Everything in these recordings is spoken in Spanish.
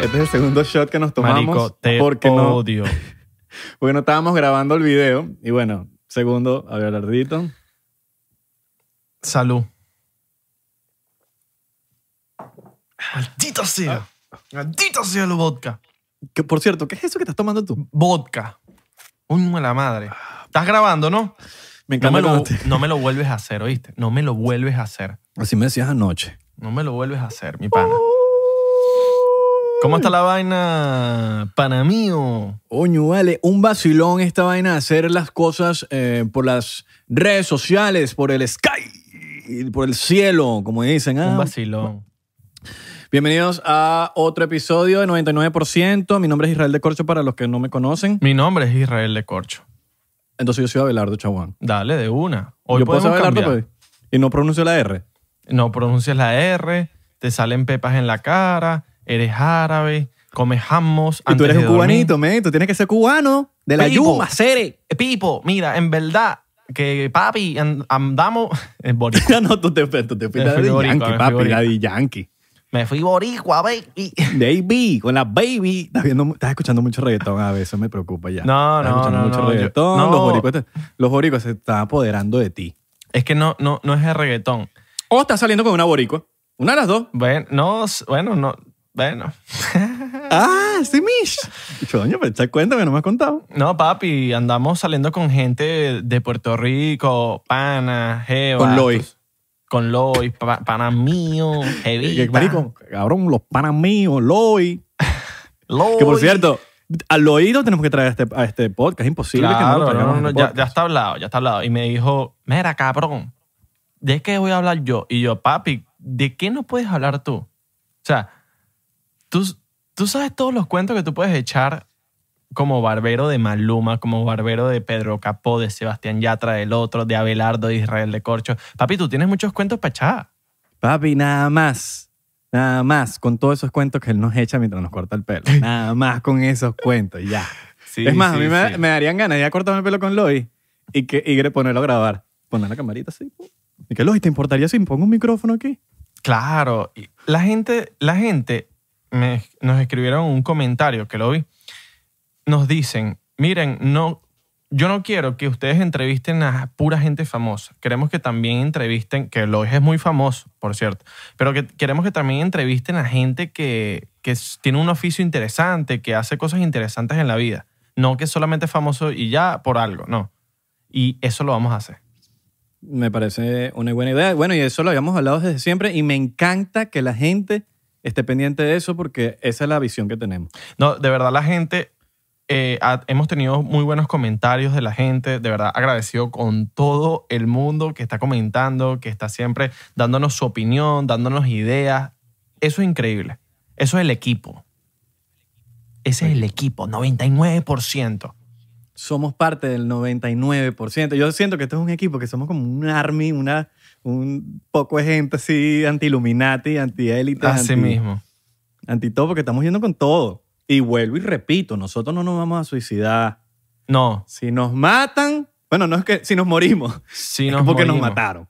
Este es el segundo shot que nos tomamos. Marico, te porque odio. No, porque no estábamos grabando el video. Y bueno, segundo, Abelardito. Salud. Maldito sea. Maldito sea el vodka. Que, por cierto, ¿qué es eso que estás tomando tú? Vodka. Uy, la madre. Estás grabando, ¿no? Me No encanta me, lo, no me lo vuelves a hacer, ¿oíste? No me lo vuelves a hacer. Así me decías anoche. No me lo vuelves a hacer, mi pana. ¿Cómo está la vaina, pana mío? Oño, vale, un vacilón esta vaina de hacer las cosas eh, por las redes sociales, por el sky, por el cielo, como dicen. ah. Un vacilón. Bienvenidos a otro episodio de 99%. Mi nombre es Israel de Corcho para los que no me conocen. Mi nombre es Israel de Corcho. Entonces yo soy Abelardo Chaguán. Dale, de una. Hoy yo puedo ser Abelardo pues, y no pronuncio la R. No pronuncias la R, te salen pepas en la cara, eres árabe, comes jamos Y tú eres de un cubanito, men. Tú tienes que ser cubano. De la Pipo. yuma, cere. Pipo, mira, en verdad, que papi, and- andamos... en boricua. No, tú te, tú te fuiste Daddy boricua, Yankee, papi. boricua. Daddy Yankee. Me fui boricua, baby. Baby, con la baby. Estás, viendo, estás escuchando mucho reggaetón a veces, me preocupa ya. No, Estás no, escuchando no, mucho no, yo- reggaetón. no. Los, boricos los boricos se están apoderando de ti. Es que no, no, no es el reggaetón. O estás saliendo con una boricua. Una de las dos. Bueno, no, bueno, no, bueno. Ah, sí, Mish. Coño, pero te cuenta que no me has contado. No, papi, andamos saliendo con gente de Puerto Rico, pana, jeva. Con Loy. Con Loy, pa- pana mío, jevita. marico, cabrón, los panas míos, Loy. Loy. Que por cierto, al oído tenemos que traer a este, a este podcast. Es imposible que no lo no, este ya, ya está hablado, ya está hablado. Y me dijo, mira, cabrón, ¿de qué voy a hablar yo? Y yo, papi, ¿de qué no puedes hablar tú? O sea, tú, tú sabes todos los cuentos que tú puedes echar como barbero de Maluma, como barbero de Pedro Capó, de Sebastián Yatra, del otro, de Abelardo, de Israel de Corcho. Papi, tú tienes muchos cuentos para echar. Papi, nada más. Nada más con todos esos cuentos que él nos echa mientras nos corta el pelo. Nada más con esos cuentos, ya. es más, a mí me, me darían ganas de cortarme el pelo con Loy y, que, y ponerlo a grabar. Poner la camarita así. ¿Y qué, Loy, te importaría si me pongo un micrófono aquí? Claro, la gente, la gente nos escribieron un comentario que lo vi. Nos dicen, miren, no, yo no quiero que ustedes entrevisten a pura gente famosa. Queremos que también entrevisten, que Lois es muy famoso, por cierto, pero que queremos que también entrevisten a gente que, que tiene un oficio interesante, que hace cosas interesantes en la vida. No que solamente es famoso y ya por algo, no. Y eso lo vamos a hacer. Me parece una buena idea. Bueno, y eso lo habíamos hablado desde siempre y me encanta que la gente esté pendiente de eso porque esa es la visión que tenemos. No, de verdad la gente eh, ha- hemos tenido muy buenos comentarios de la gente. De verdad, agradecido con todo el mundo que está comentando, que está siempre dándonos su opinión, dándonos ideas. Eso es increíble. Eso es el equipo. Ese es el equipo, 99%. Somos parte del 99%. Yo siento que esto es un equipo que somos como un army, una, un poco de gente así anti-Illuminati, anti-élite, Así anti, mismo. anti todo, porque estamos yendo con todo. Y vuelvo y repito, nosotros no nos vamos a suicidar. No, Si nos matan, bueno, no es que si nos morimos, si es nos porque nos mataron.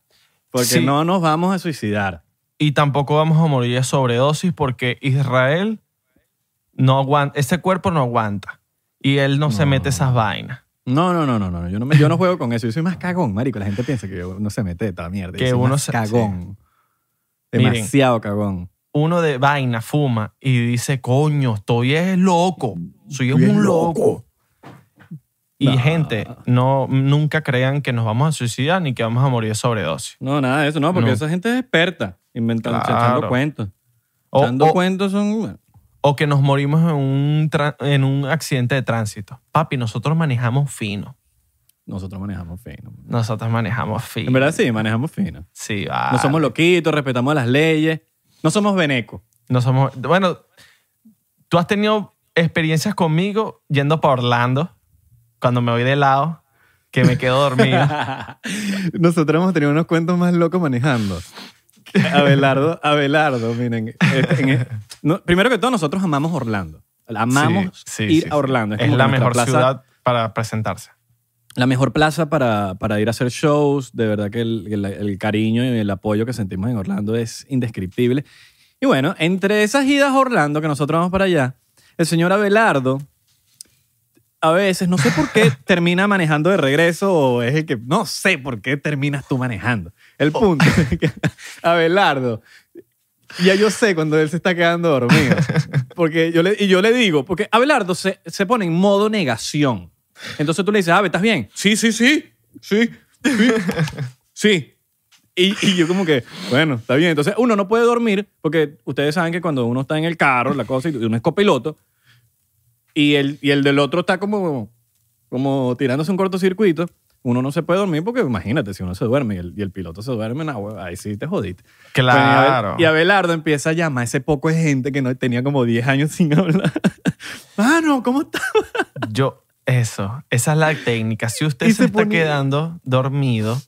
Porque Sí. no nos vamos a suicidar. Y tampoco vamos a morir de sobredosis porque Israel no aguanta, ese cuerpo no aguanta. Y él no, se No. mete esas vainas. No, no, no, no, no. Yo no, me- yo no juego con eso. Yo soy más cagón, marico. La gente piensa que uno se mete de esta mierda. Yo Que soy uno más se- cagón. Demasiado cagón. Uno de vaina fuma y dice, coño, estoy es loco. Soy un loco. loco. Y No. gente, no, nunca crean que nos vamos a suicidar ni que vamos a morir de sobredosis. No, nada de eso, no, porque No. esa gente es experta inventando, Claro. echando cuentos. O, Echando o- cuentos son. O que nos morimos en un, en un accidente de tránsito. Papi, nosotros manejamos fino. Nosotros manejamos fino. Nosotros manejamos fino. En verdad sí, manejamos fino. Sí, va. No somos loquitos, respetamos las leyes. No somos venecos. No somos. Bueno, tú has tenido experiencias conmigo yendo para Orlando, cuando me voy de lado, que me quedo dormido. Nosotros hemos tenido unos cuentos más locos manejando. Abelardo, Abelardo, miren. este, en- no, primero que todo, nosotros amamos Orlando. Amamos Sí, sí, ir sí, a Orlando. Es, como la nuestra mejor plaza- ciudad para presentarse. La mejor plaza para, para ir a hacer shows. De verdad que el, el- el cariño y el apoyo que sentimos en Orlando es indescriptible. Y bueno, entre esas idas a Orlando, que nosotros vamos para allá, el señor Abelardo a veces, no sé por qué termina manejando de regreso o es el que, no sé por qué terminas tú manejando. El punto es que Abelardo, ya yo sé cuando él se está quedando dormido. Porque yo le, y yo le digo, porque Abelardo se, se pone en modo negación. Entonces tú le dices, Abe, ¿estás bien? Sí, sí, sí, sí, sí, sí. Y, y yo como que, bueno, está bien. Entonces uno no puede dormir porque ustedes saben que cuando uno está en el carro, la cosa, y uno es copiloto, y el, y el del otro está como, como tirándose un cortocircuito, uno no se puede dormir porque imagínate, si uno se duerme y el, y el piloto se duerme, hue- ahí sí te jodiste. Claro. Y Abelardo empieza a llamar a ese poco de gente que no tenía como 10 años sin hablar. Mano, ¿cómo estás? Yo, eso, esa es la técnica. Si usted Y se, se está quedando dormido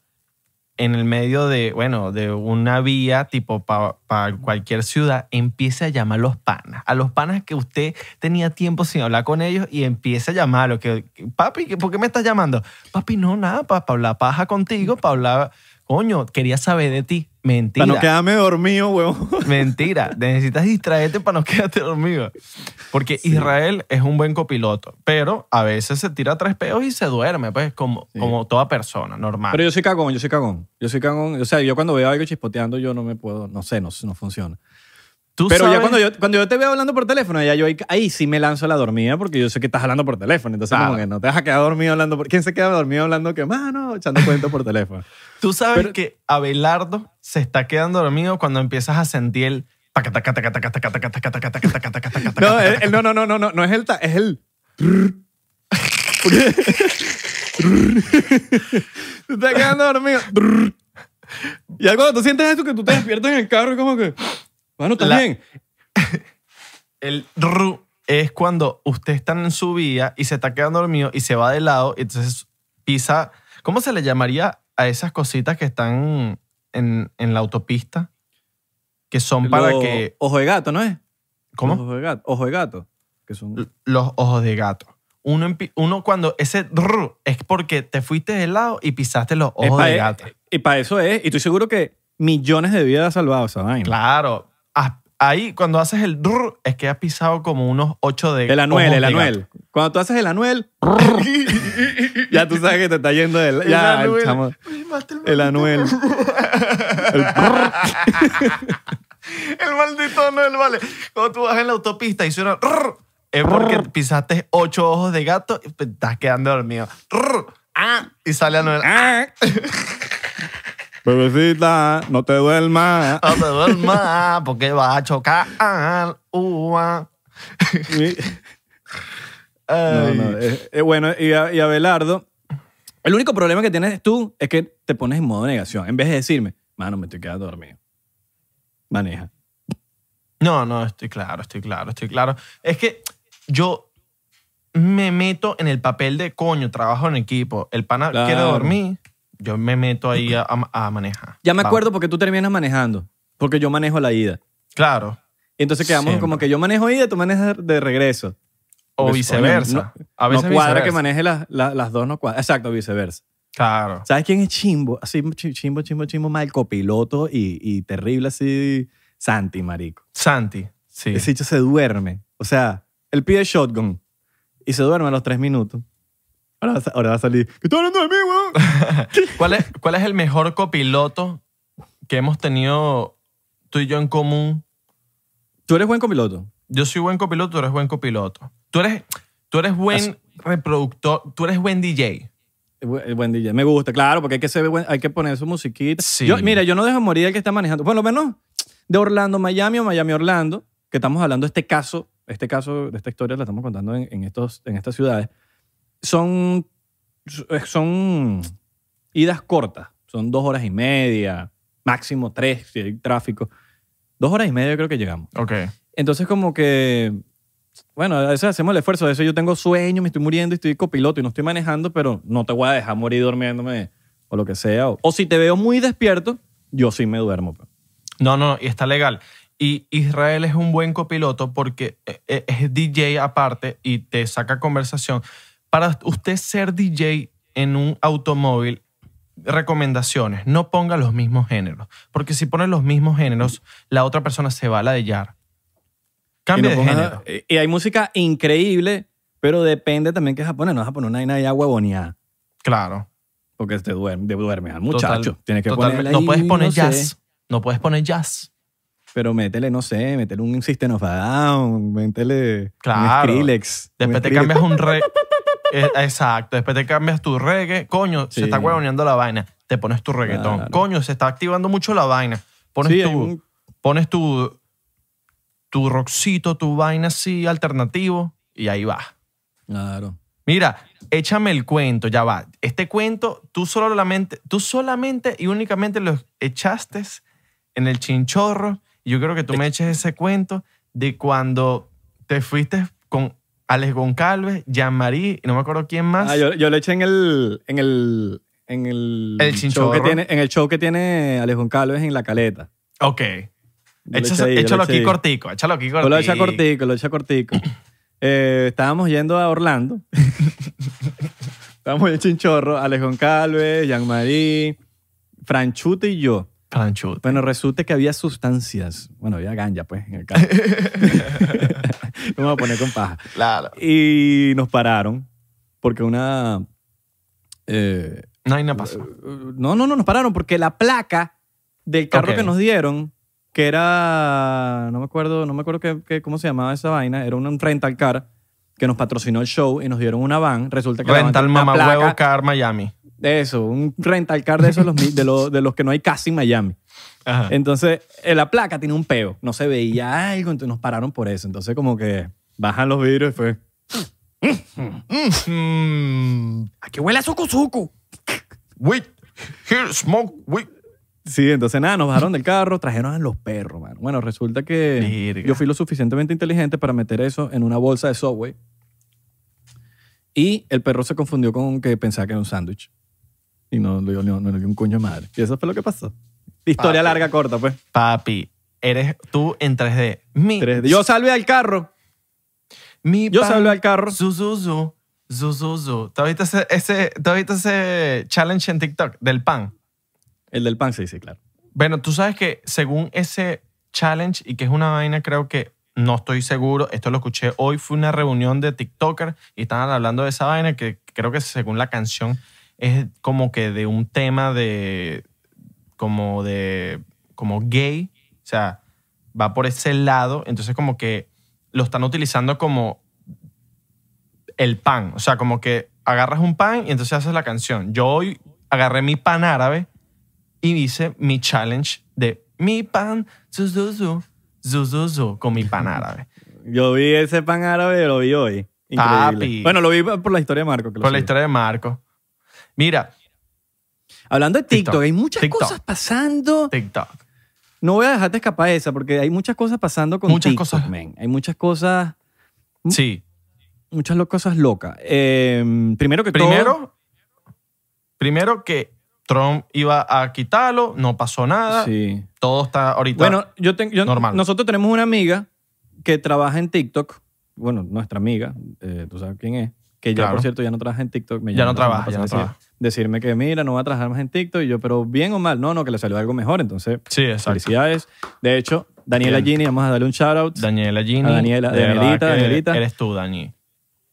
en el medio de, bueno, de una vía tipo para cualquier ciudad, empiece a llamar a los panas. A los panas que usted tenía tiempo sin hablar con ellos y empiece a llamarlos. Que, papi, ¿qué- ¿por qué me estás llamando? Papi, no, nada, para hablar paja contigo, para hablar, coño, quería saber de ti. Mentira. Para no quedarme dormido, huevón. Mentira, necesitas distraerte para no quedarte dormido. Porque Israel es un buen copiloto, pero a veces se tira tres peos y se duerme, pues, como, Sí. como toda persona normal. Pero yo soy cagón, yo soy cagón. Yo soy cagón. O sea, yo cuando veo algo chispoteando, yo no me puedo, no sé, no, no funciona. Tú Pero ya cuando yo, cuando yo te veo hablando por teléfono, ya yo ahí, ahí sí me lanzo la dormida porque yo sé que estás hablando por teléfono. Entonces, Claro. como que no te vas a quedar dormido hablando por... ¿Quién se queda dormido hablando que, mano, echando cuentos por teléfono? Tú sabes Pero- que Abelardo se está quedando dormido cuando empiezas a sentir el... No, no, no, no, no, no, no es el... ta- Es el... Te estás quedando dormido. Y algo tú sientes eso que tú te despiertas en el carro y como que... Bueno, ¿estás La- bien? El ru es cuando usted está en su vía y se está quedando dormido y se va de lado y entonces pisa... ¿Cómo se le llamaría a esas cositas que están en, en la autopista? Que son para que... Ojo de gato, ¿no es? ¿Cómo? Ojo de gato. Ojo de gato. Que son... los ojos de gato. Uno, uno cuando ese rrr es porque te fuiste de lado y pisaste los ojos de eh, gato. Y para eso es. Y estoy seguro que millones de vidas ha salvado esa vaina. Claro. Ah, Ahí cuando haces el rrr es que has pisado como unos ocho de El anuel, el anuel. Cuando tú haces el anuel, ya tú sabes que te está yendo el. Ya, el anuel. chamo, el, el anuel. el maldito anuel, vale. Cuando tú vas en la autopista y suena rrr, es porque pisaste ocho ojos de gato y te estás quedando dormido. Ah, y sale anuel. Ah, Bebecita, no te duermas. no te duermas porque va a chocar. Ua. No, no, eh, eh, bueno, y, a- y Abelardo, el único problema que tienes tú es que te pones en modo negación. En vez de decirme, mano, me estoy quedando dormido. Maneja. No, no, estoy claro, estoy claro, estoy claro. Es que yo me meto en el papel de coño, trabajo en equipo. El pana Claro. quiere dormir, yo me meto ahí a, a- manejar. Ya me Vamos. acuerdo porque tú terminas manejando, porque yo manejo la ida. Claro. Y entonces quedamos Siempre. como que yo manejo ida, tú manejas de regreso. O viceversa. coño, a veces no cuadra viceversa. que maneje las, las, las dos, no cuadra. Exacto, viceversa. Claro. ¿Sabes quién es chimbo? Así, chi- chimbo, chimbo, chimbo, mal copiloto y, y terrible así, Santi, marico. Santi. Sí. Ese hecho se duerme. O sea, él pide shotgun y se duerme a los tres minutos. Ahora va, a ahora va a salir. ¿Qué estás hablando de mí, weón? ¿Cuál es, ¿Cuál es el mejor copiloto que hemos tenido tú y yo en común? Tú eres buen copiloto. Yo soy buen copiloto, tú eres buen copiloto. Tú eres, tú eres buen reproductor, tú eres buen DJ. Es buen DJ. Me gusta, claro, porque hay que, ser buen- hay que poner su musiquita. Sí. Yo, mira, yo no dejo morir al que está manejando. Por lo menos de Orlando, Miami o Miami, Orlando, que estamos hablando de este caso, este caso, de esta historia la estamos contando en, en estos, en estas ciudades. Son, son idas cortas. Son dos horas y media, máximo tres si hay tráfico. Dos horas y media creo que llegamos. Ok. Entonces como que, bueno, a veces hacemos el esfuerzo. A veces yo tengo sueño, me estoy muriendo y estoy copiloto y no estoy manejando, pero no te voy a dejar morir durmiéndome o lo que sea. O, o si te veo muy despierto, yo sí me duermo. pues. No, no, y está legal. Y Israel es un buen copiloto porque eh, eh, es DJ aparte y te saca conversación. Para usted ser DJ en un automóvil, recomendaciones, no ponga los mismos géneros. Porque si pones los mismos géneros, la otra persona se va a ladillar. Cambia no de género. y hay música increíble, pero depende también que japonés. No vas a poner una vaina ya huevoneada. Claro. Porque te duerme, te duerme al muchacho. Total- Tienes que total- No puedes poner no sé, jazz. No puedes poner jazz. pero métele, no sé, métele un System of a Down, métele Claro. un Skrillex. un Después te Skrillex. cambias un reggae. Exacto. Después te cambias tu reggae. Coño, Sí. se está huevoneando la vaina. Te pones tu reggaetón. Claro. Coño, se está activando mucho la vaina. Pones, Sí, tu, un- pones tu, tu rockcito, tu vaina así alternativo y ahí va. Claro. Mira, échame el cuento, ya va. Este cuento, tú solamente, tú solamente y únicamente lo echaste en el chinchorro. Y yo creo que tú me eches ese cuento de cuando te fuiste con Alex Goncalves, Jean-Marie, y no me acuerdo quién más. Ah, yo, yo lo eché en el, en el, en el, El show que tiene, en el show que tiene Alex Calves en La Caleta. Ok. Ahí, échalo aquí cortico, échalo aquí cortico. Yo lo eché cortico, lo eché cortico. Eh, estábamos yendo a Orlando. estábamos en Chinchorro, Alex Calves, Jean-Marie, Franchute y yo. Franchute. Bueno, resulta que había sustancias. Bueno, había ganja, pues, en el carro. Vamos a poner con paja. Claro. Y nos pararon porque una... eh, No hay nada pasó. no, no, no, nos pararon porque la placa del carro que nos dieron, que era, no me acuerdo, no me acuerdo qué, qué- cómo se llamaba esa vaina, era un rental car que nos patrocinó el show y nos dieron una van. Resulta que la van Rental una Mamá placa- Huevo Car Miami. Eso, un rental car de esos los mi- de, los, de los que no hay casi en Miami. Ajá. Entonces, eh, la placa tiene un peo, no se veía algo, entonces nos pararon por eso. Entonces, como que bajan los vidrios y fue, Mm, aquí huele a suco weed. Here, smoke weed. Sí, entonces nada, nos bajaron del carro, trajeron a los perros, mano. Bueno, resulta que yo fui lo suficientemente inteligente para meter eso en una bolsa de Subway. Y el perro se confundió con que pensaba que era un sándwich. Y no no, no le dio un coño de madre. Y eso fue lo que pasó. Historia Papi. larga, corta, pues. Papi, eres tú en 3D. Mi, Yo salvé al carro. mi Yo salvé al carro. Zu, zu, zu, zu, zu, zu. ¿Tú has visto ese, ese, tú has visto ese challenge en TikTok del pan? El del pan, sí, sí, claro. Bueno, tú sabes que según ese challenge y que es una vaina, creo que no estoy seguro, esto lo escuché hoy, fue una reunión de TikToker y estaban hablando de esa vaina que creo que según la canción es como que de un tema de como de como gay, o sea, va por ese lado, entonces como que lo están utilizando como el pan, o sea, como que agarras un pan y entonces haces la canción. Yo hoy agarré mi pan árabe y hice mi challenge de mi pan, zu, zu, zu, zu, zu, zu, con mi pan árabe. Yo vi ese pan árabe, lo vi hoy. Increíble. Papi. Bueno, lo vi por la historia de Marco. que Por la historia de Marco. Mira, Hablando de TikTok, TikTok. hay muchas TikTok. cosas pasando. TikTok. No voy a dejarte escapar esa porque hay muchas cosas pasando con Muchas TikTok, cosas. man. Hay muchas cosas, ¿Mm? Sí. muchas cosas locas. Eh, primero que todo... Primero, primero que Trump iba a quitarlo, no pasó nada. Sí. Todo está ahorita. Bueno, yo tengo, yo- Normal. nosotros tenemos una amiga que trabaja en TikTok. Bueno, nuestra amiga, eh, tú sabes quién es. Que ya, Claro. por cierto, ya no trabaja en TikTok. Me Ya no trabaja, ya no a trabaja. Decirme que, mira, no va a trabajar más en TikTok. Y yo, pero bien o mal. No, no, que le salió algo mejor. Entonces, sí, exacto. felicidades. De hecho, Daniela. Gini, vamos a darle un shout out. Daniela Gini. A Daniela- de Danielita, Danielita. Eres tú, Dani.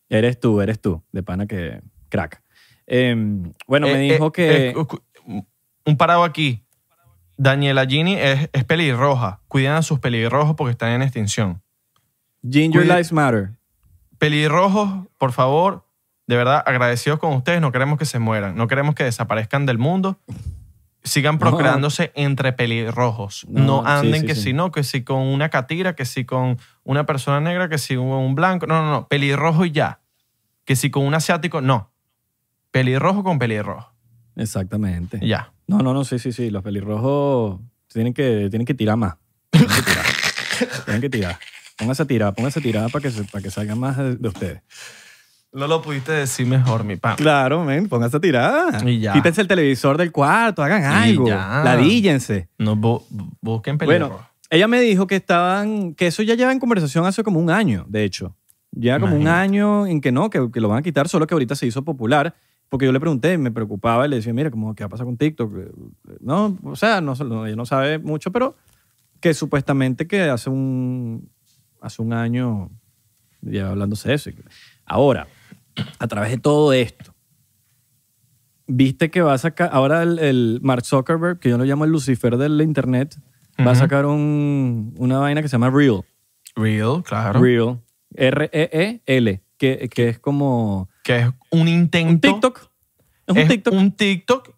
Eres tú, eres tú. De pana que crack. Eh, bueno, me Eh, dijo eh, que... eh, un parado aquí. Daniela Gini es, es pelirroja. Cuiden a sus pelirrojos porque están en extinción. Ginger Lives Matter. Pelirrojos, por favor, de verdad, agradecidos con ustedes. No queremos que se mueran. No queremos que desaparezcan del mundo. Sigan procreándose entre pelirrojos. No, anden sí, que sí. si no, que si con una catira, que si con una persona negra, que si con un blanco. No, no, no. Pelirrojo y ya. Que si con un asiático, no. Pelirrojo con pelirrojo. Exactamente. Ya. No, no, no, sí, sí, sí. Los pelirrojos tienen que, tienen que tirar más. Tienen que tirar. tienen que tirar. Póngase a tirar, póngase a tirar para que, se- para que salga más de, de ustedes. No lo pudiste decir mejor, mi pan. Claro, men, póngase a tirar. Y ya. Quítense el televisor del cuarto, hagan algo. ya. Ladíllense. No, bu- busquen pelirrojo. Bueno, ella me dijo que estaban, que eso ya lleva en conversación hace como un año, de hecho. Lleva como un Imagínate. año en que no, que, que lo van a quitar, solo que ahorita se hizo popular. Porque yo le pregunté, me preocupaba y le decía, mira, ¿cómo, ¿qué va a pasar con TikTok? No, o sea, no, no- ella no sabe mucho, pero que supuestamente que hace un, hace un año lleva hablándose de eso. Ahora, a través de todo esto, viste que va a sacar, ahora el, el Mark Zuckerberg, que yo lo llamo el Lucifer del Internet, va a sacar un- una vaina que se llama Real. Real, claro. Real. R-E-E-L, que, que es como Que es un intento. un TikTok. Es un Es TikTok. un TikTok.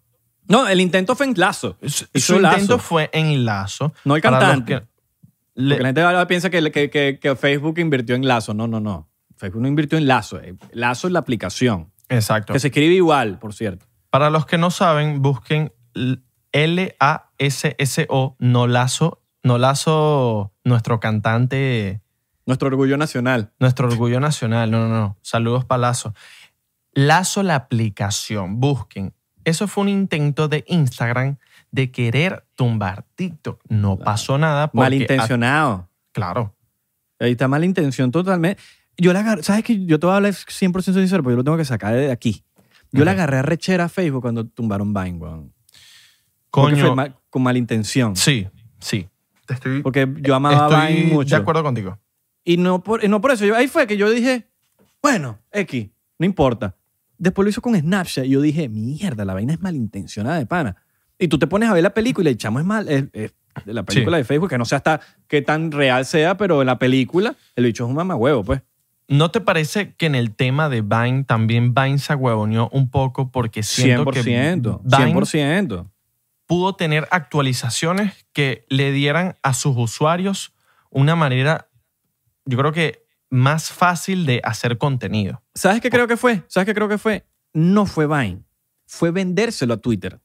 No, el intento fue en lazo. Su, Lazo. intento fue en lazo. No el Para los cantante. que- le- la gente ahora piensa que, que, que- que Facebook invirtió en Lazo. No, no, no. Facebook no invirtió en Lazo. eh. Lazo es la aplicación. exacto. Que se escribe igual, por cierto. Para los que no saben, busquen L-A-S-S-O, no lazo, no lazo, nuestro cantante, Nuestro orgullo nacional. nuestro orgullo nacional. No, no, no. Saludos para Lazo. Lazo la aplicación. Busquen. Eso fue un intento de Instagram de querer tumbar TikTok. No pasó nada. porque- Malintencionado. claro. Ahí está mala intención totalmente. Yo la agarré, ¿sabes que Yo te voy a hablar 100% sincero, porque yo lo tengo que sacar de aquí. Yo la agarré a rechera a Facebook cuando tumbaron Vine, weón. Coño. mal- con mala intención. Sí, sí. Te estoy, Porque yo amaba a estoy Vine mucho. de acuerdo contigo. Y no por, y no por eso. Yo- ahí fue que yo dije, bueno, X, no importa. Después lo hizo con Snapchat y yo dije, mierda, la vaina es malintencionada de pana. Y tú te pones a ver la película y el chamo es mal. Es, es de la película de Facebook, que no sé hasta qué tan real sea, pero en la película el bicho es un mamahuevo, pues. ¿No te parece que en el tema de Vine también Vine se huevoneó un poco porque siento 100%. que Vine 100%. pudo tener actualizaciones que le dieran a sus usuarios una manera, yo creo que más fácil de hacer contenido. ¿Sabes qué creo que fue? ¿Sabes qué creo que fue? No fue Vine. Fue vendérselo a Twitter.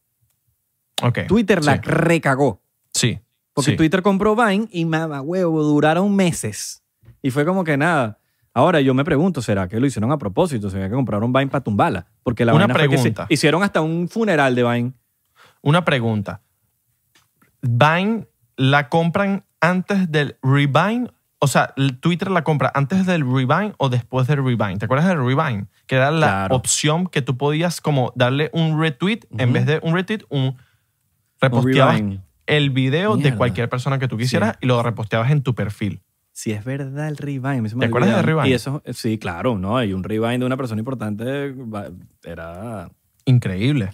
Twitter la Sí. recagó. Sí. Porque sí. Twitter compró Vine y mamá huevo, duraron meses. Y fue como que nada. Ahora yo me pregunto, ¿será que lo hicieron a propósito? ¿Será que compraron Vine para tumbarla? Porque la Una fue que pregunta. hicieron hasta un funeral de Vine. Una pregunta. ¿Vine la compran antes del Revine? O sea, Twitter la compra antes del Revine o después del Revine. ¿Te acuerdas del Revine? Que era la Claro. opción que tú podías como darle un retweet, en vez de un retweet, un reposteabas el video de cualquier persona que tú quisieras y lo reposteabas en tu perfil. Si es verdad el me ¿Te acuerdas olvidaba. de Revine? Y eso, sí, claro, ¿no? Hay un Revine de una persona importante. Era... Increíble.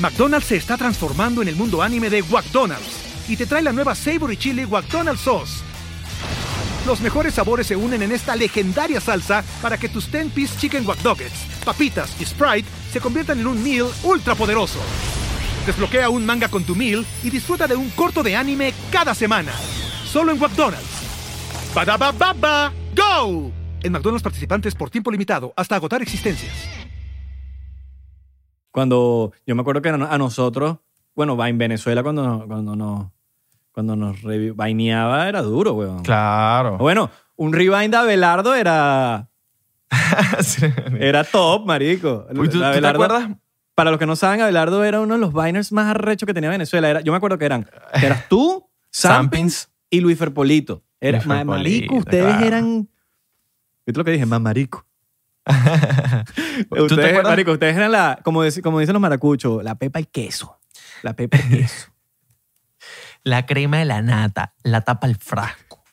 McDonald's se está transformando en el mundo anime de McDonald's y te trae la nueva Savory Chili McDonald's Sauce. Los mejores sabores se unen en esta legendaria salsa para que tus 10-piece chicken wack papitas y Sprite se conviertan en un meal ultra poderoso. Desbloquea un manga con tu meal y disfruta de un corto de anime cada semana. Solo en McDonald's. Badaba baba, go! En McDonald's participantes por tiempo limitado hasta agotar existencias. Cuando yo me acuerdo que a nosotros, bueno, va en Venezuela cuando, nos- cuando nos, cuando nos vaineaba era duro, weón. Claro. Bueno, un rewind de Abelardo era, Sí. era top, marico. Uy, ¿tú, tú te acuerdas? Para los que no saben, Abelardo era uno de los viners más arrechos que tenía Venezuela. Era, yo me acuerdo que eran, que eras tú, Sampins y Luis Ferpolito. Era, Luis ma- Ferpolito, marico, ustedes claro. eran... ¿Viste lo que dije? Más marico. ¿Tú te Ustedes, marico, ustedes eran la, como, dicen los maracuchos, la pepa y queso. La pepa y queso. La crema de la nata, la tapa el frasco.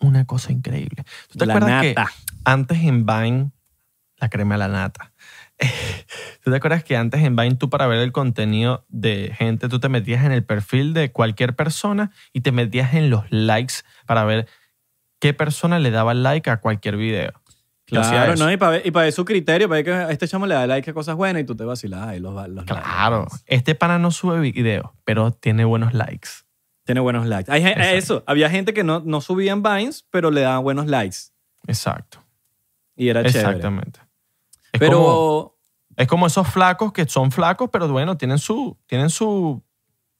Una cosa increíble. ¿Tú te La acuerdas que nata. antes en Vine, la crema de la nata, ¿tú te acuerdas que antes en Vine tú para ver el contenido de gente, tú te metías en el perfil de cualquier persona y te metías en los likes para ver qué persona le daba like a cualquier video? Claro. ¿no? Y para ver, y para ver su criterio, para ver que a este chamo le da like a cosas buenas y tú te vacilas ahí los, los Claro, likes. este pana no sube video, pero tiene buenos likes. Tiene buenos likes. Hay, eso, había gente que no, no subían Vines, pero le daban buenos likes. Exacto. Y era chévere. Exactamente. Es Pero... como- Es como esos flacos que son flacos, pero bueno, tienen su. Tienen su.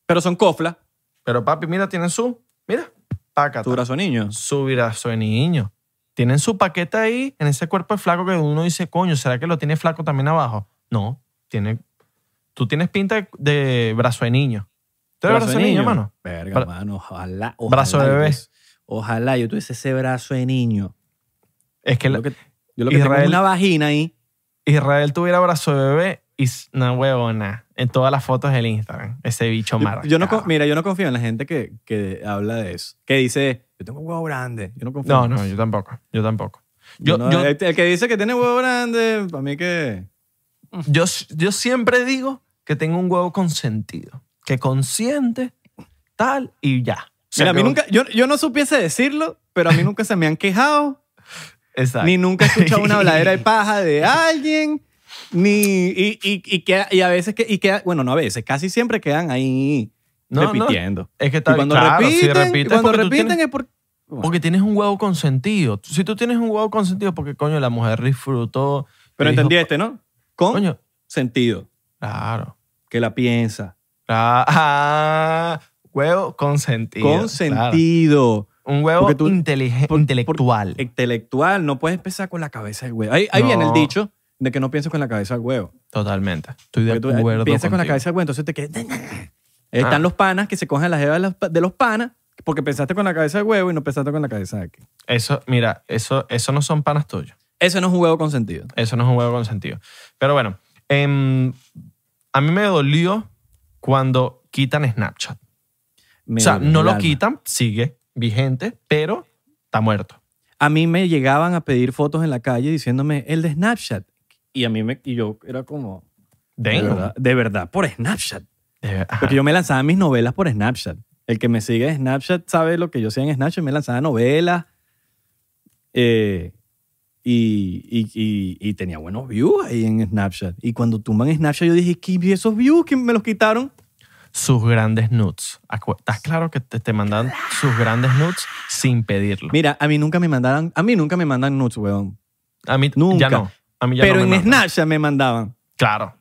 Pero son coflas. Pero papi, mira, tienen su. Mira, pácata. Tu brazo niño. Su brazo de niño. Tienen su paquete ahí en ese cuerpo de flaco que uno dice, coño, ¿será que lo tiene flaco también abajo? No, tiene. Tú tienes pinta de, de brazo de niño. ¿Tú eres brazo de niño, hermano? Verga, Bra- mano. Ojalá, ojalá. Brazo de bebé. Ojalá yo tuviese ese brazo de niño. Es que Yo lo que, yo lo que tengo es una vagina ahí. Israel tuviera brazo de bebé y una huevona en todas las fotos del Instagram. Ese bicho marcado. yo no, mira, yo no confío en la gente que, que habla de eso. Que dice, yo tengo un huevo grande. Yo no confío. No, en no, eso. yo tampoco. Yo tampoco. Yo Yo, no- yo, el, el que dice que tiene huevo grande, para mí que... yo, yo siempre digo que tengo un huevo consentido. Que consiente, tal, y ya. Mira, a mí nunca, yo, yo no supiese decirlo, pero a mí nunca se me han quejado, Exacto. ni nunca he escuchado una habladera de paja de alguien, ni... Y, y, y, que, y a veces, que, y que, bueno, no a veces, casi siempre quedan ahí No, no, repitiendo. Es que y está cuando claro, si repiten, y repites cuando tú repiten tienes- es porque... Porque tienes un huevo consentido. Si tú tienes un huevo consentido, porque coño, la mujer disfrutó. Pero y entendiste, ¿no? Con Coño, sentido, claro. que la piensa. Ah, huevo consentido. Con claro. Un huevo tú- por- intelectual. Intelectual, no puedes empezar con la cabeza del huevo. Ahí, ahí viene el dicho de que no pienses con la cabeza del huevo. Totalmente. Estoy de tú eh, acuerdo. piensas con la cabeza del huevo, entonces te quedas... Están Ah. los panas que se cogen las jevas de los, panas porque pensaste con la cabeza del huevo y no pensaste con la cabeza de aquí. Eso, mira, eso, eso no son panas tuyos. Eso no es un huevo con sentido. Eso no es un huevo consentido. Pero bueno, em, a mí me dolió cuando quitan Snapchat. Me o sea, no lo alma. quitan, sigue vigente, pero está muerto. A mí me llegaban a pedir fotos en la calle diciéndome el de Snapchat. Y a mí me, y yo era como, de verdad, de verdad, por Snapchat. Ajá. Porque yo me lanzaba mis novelas por Snapchat. El que me sigue en Snapchat sabe lo que yo hacía en Snapchat. Me lanzaba novelas. eh, y, y- y- y tenía buenos views ahí en Snapchat. Y cuando tumban Snapchat, yo dije, ¿qué y esos views que me los quitaron? Sus grandes nudes. ¿Estás claro que te, te mandan sus grandes nudes sin pedirlo? Mira, a mí nunca me mandaban, a mí nunca me mandan nudes, weón. a mí nunca. ya no. A mí ya Pero no me en mandan. Snapchat me mandaban. Claro.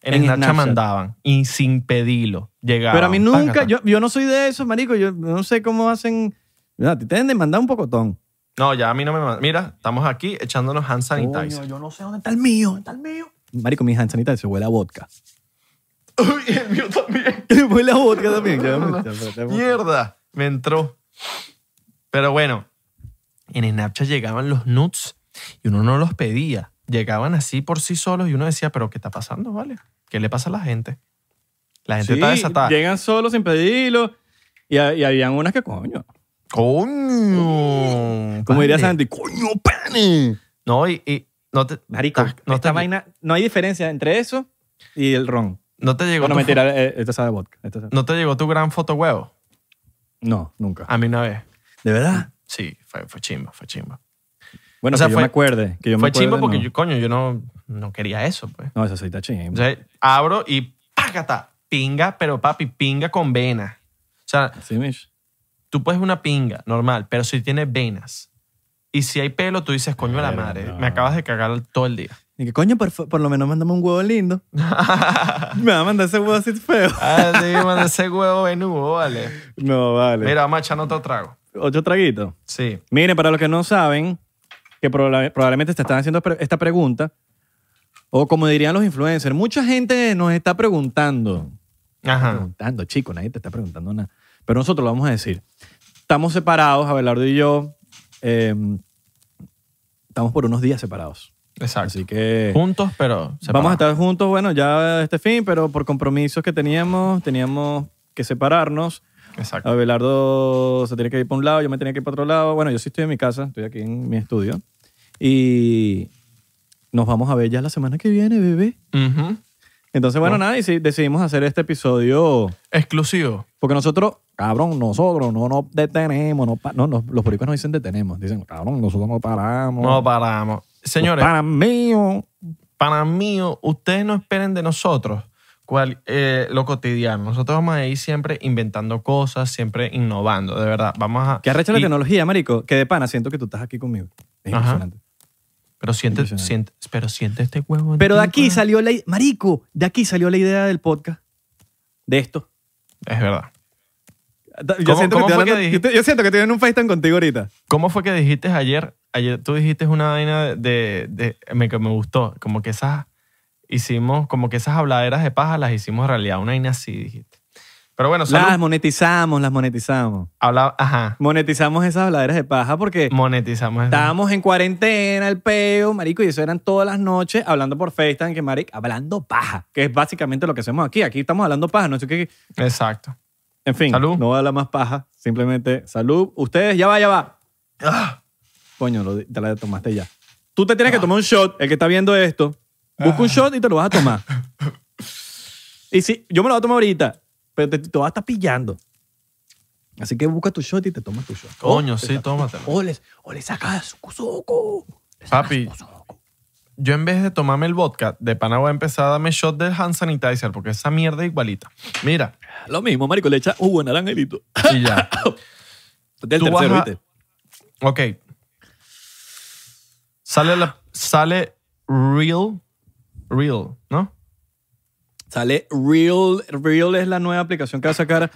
En, En Snapchat, Snapchat. mandaban y sin pedirlo. Llegaban. Pero a mí nunca, yo, yo no soy de eso, marico. Yo no sé cómo hacen. Mira, te deben de mandar un pocotón. No, ya a mí no me mandan. Mira, estamos aquí echándonos hand sanitizer. Coño, yo no sé dónde está el mío, dónde está el mío. Marico, mi hand sanitizer se huele a vodka. Uy, el mío también. huele a vodka también. Ya me- Mierda, me entró. Pero bueno, en Snapchat llegaban los nudes y uno no los pedía. Llegaban así por sí solos y uno decía, pero ¿qué está pasando, vale? ¿Qué le pasa a la gente? La gente Sí, está desatada. Llegan solos sin pedirlo. Y, y habían unas que, coño. Coño. Como diría. Sandy, coño, pane. No, y, y no te. Marico, no, esta te, vaina, no hay diferencia entre eso y el ron. No te llegó Bueno, tu mentira, eh, esto sabe a vodka. Esto sabe- no te llegó tu gran foto huevo. No, nunca. A mí una vez. ¿De verdad? Sí, fue, fue chimba, fue chimba. Bueno, O sea, que yo fue- me acuerde. Que yo fue me acuerde, chimba porque no. yo, coño, yo no, no quería eso, pues. No, eso sí está chimba. Entonces, abro y págata, pinga, pero papi, pinga con venas. O sea, Sí, Mish. tú puedes una pinga normal, pero si tiene venas Y si hay pelo, tú dices, coño de la madre, no. me acabas de cagar todo el día. Y que coño, por, por lo menos mándame un huevo lindo. Me va a mandar ese huevo así feo. Ah, sí, manda ese huevo venudo, vale. No, vale. Mira, vamos a echar otro trago. Ocho traguitos. Sí. Miren, para los que no saben, que proba- probablemente te están haciendo pre- esta pregunta, o como dirían los influencers, mucha gente nos está preguntando. Ajá. Preguntando, chicos, nadie te está preguntando nada. Pero nosotros lo vamos a decir. Estamos separados, Abelardo y yo. eh, estamos por unos días separados. Exacto. Así que Juntos, pero vamos a separados. estar juntos, bueno, ya este fin, pero por compromisos que teníamos, teníamos que separarnos. Exacto. Abelardo se tiene que ir para un lado, yo me tenía que ir para otro lado. Bueno, yo sí estoy en mi casa, estoy aquí en mi estudio. Y nos vamos a ver ya la semana que viene, bebé. Ujú. Entonces, bueno, nada, y sí, decidimos hacer este episodio Exclusivo. porque nosotros, cabrón, nosotros no nos detenemos. No, no, los boricos no dicen detenemos, dicen, cabrón, nosotros no paramos. No paramos. Señores, Para mío. para mí, ustedes no esperen de nosotros cual, eh, lo cotidiano. Nosotros vamos a ir siempre inventando cosas, siempre innovando, de verdad. Vamos a... Que arrecha la y- tecnología, marico. Que de pana siento que tú estás aquí conmigo. Es Ajá. impresionante. Pero siente, siente, pero siente este huevo. Pero de aquí pues. salió la... Marico, de aquí salió la idea del podcast. De esto. Es verdad. Yo, ¿Cómo- siento, que que hablando- dijiste? yo te- yo siento que estoy en un FaceTime contigo ahorita. ¿Cómo fue que dijiste ayer? Ayer tú dijiste una vaina de, de, de- me, que me gustó. Como que esas hicimos, como que esas habladeras de paja las hicimos realidad. Una vaina así dijiste. Pero bueno, salud. Las monetizamos, las monetizamos. Habla, ajá. Monetizamos esas habladeras de paja porque Monetizamos. eso. estábamos en cuarentena, el peo, marico, y eso eran todas las noches hablando por FaceTime, que marico, hablando paja, que es básicamente lo que hacemos aquí. Aquí estamos hablando paja, no sé qué. Exacto. En fin, Salud. no voy a hablar más paja, simplemente salud. Ustedes, ya va, ya va. Ah. Coño, lo- te la tomaste ya. Tú te tienes que tomar un shot, el que está viendo esto, busca un shot y te lo vas a tomar. Y si, yo me lo voy a tomar ahorita, pero te, te vas a estar pillando. Así que busca tu shot y te tomas tu shot. Coño, sí, tómatelo. O le, o le sacas su. Papi, yo en vez de tomarme el vodka, de pana voy a empezar a darme shot del hand sanitizer porque esa mierda es igualita. Mira, Lo mismo, marico, le echa jugo de naranja y listo. y ya. Este es el Tú vas tercero, a- ¿viste? Ok. Sale, la, sale Real. Real, ¿no? Sale Real. Real es la nueva aplicación que va a sacar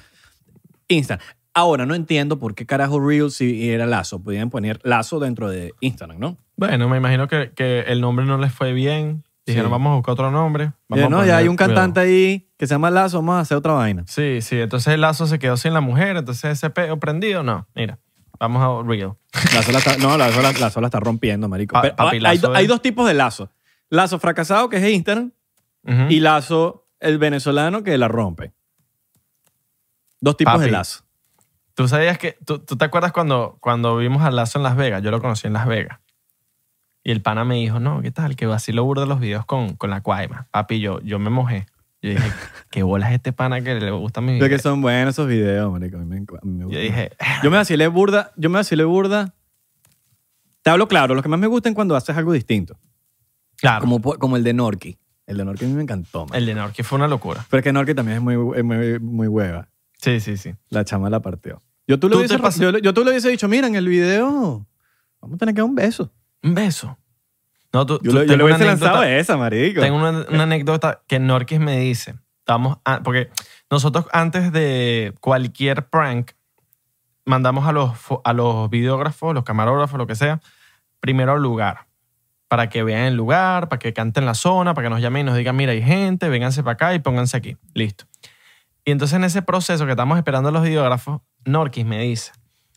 Instagram. Ahora, no entiendo por qué carajo Real si era Lazo. Podían poner Lazo dentro de Instagram, ¿no? Bueno, me imagino que, que el nombre no les fue bien. Dijeron, Sí. vamos a buscar otro nombre. Vamos Ya, a no, ya hay un cantante ahí que se llama Lazo, vamos a hacer otra vaina. Sí, sí. Entonces el lazo se quedó sin la mujer. Entonces ese peo prendido, no. Mira, vamos a Real. Lazo la está, no, Lazo la, Lazo la está rompiendo, marico. Pa- Pero, papi, hay, do- hay dos tipos de Lazo. Lazo fracasado, que es Instagram, y Lazo, el venezolano, que la rompe. Dos tipos Papi. de Lazo. ¿Tú sabías que, tú, tú te acuerdas cuando, cuando vimos a Lazo en Las Vegas? Yo lo conocí en Las Vegas. Y el pana me dijo, no, ¿qué tal? Que así lo burda los videos con, con la cuaima. Papi, yo, yo me mojé. Yo dije, ¿qué bolas este pana que le gusta mi Yo video? que son buenos esos videos, marico. A mí me, encu- a mí me Yo gustan. dije, Yo me vacilé burda, yo me vacilé burda. Te hablo claro, lo que más me gusta es cuando haces algo distinto. claro, Como, como el de Norky. El de Norky a mí me encantó, man. el de Norque fue una locura. Pero es que Norky también es muy, muy, muy hueva. Sí, sí, sí. La chama la partió. Yo tú, le Tú hubiese, yo, yo tú le hubiese dicho, mira, en el video vamos a tener que dar un beso. Un beso. No, tú, Yo, tú- le- yo le hubiese lanzado esa, marico. Tengo una, una anécdota que Norquis me dice. Estamos, a- porque nosotros antes de cualquier prank mandamos a los, a los videógrafos, los camarógrafos, lo que sea, primero al lugar. Para que vean el lugar, para que canten la zona, para que nos llamen y nos digan, mira, hay gente, vénganse para acá y pónganse aquí. Listo. Y entonces en ese proceso que estamos esperando a los videógrafos, Norquis me dice,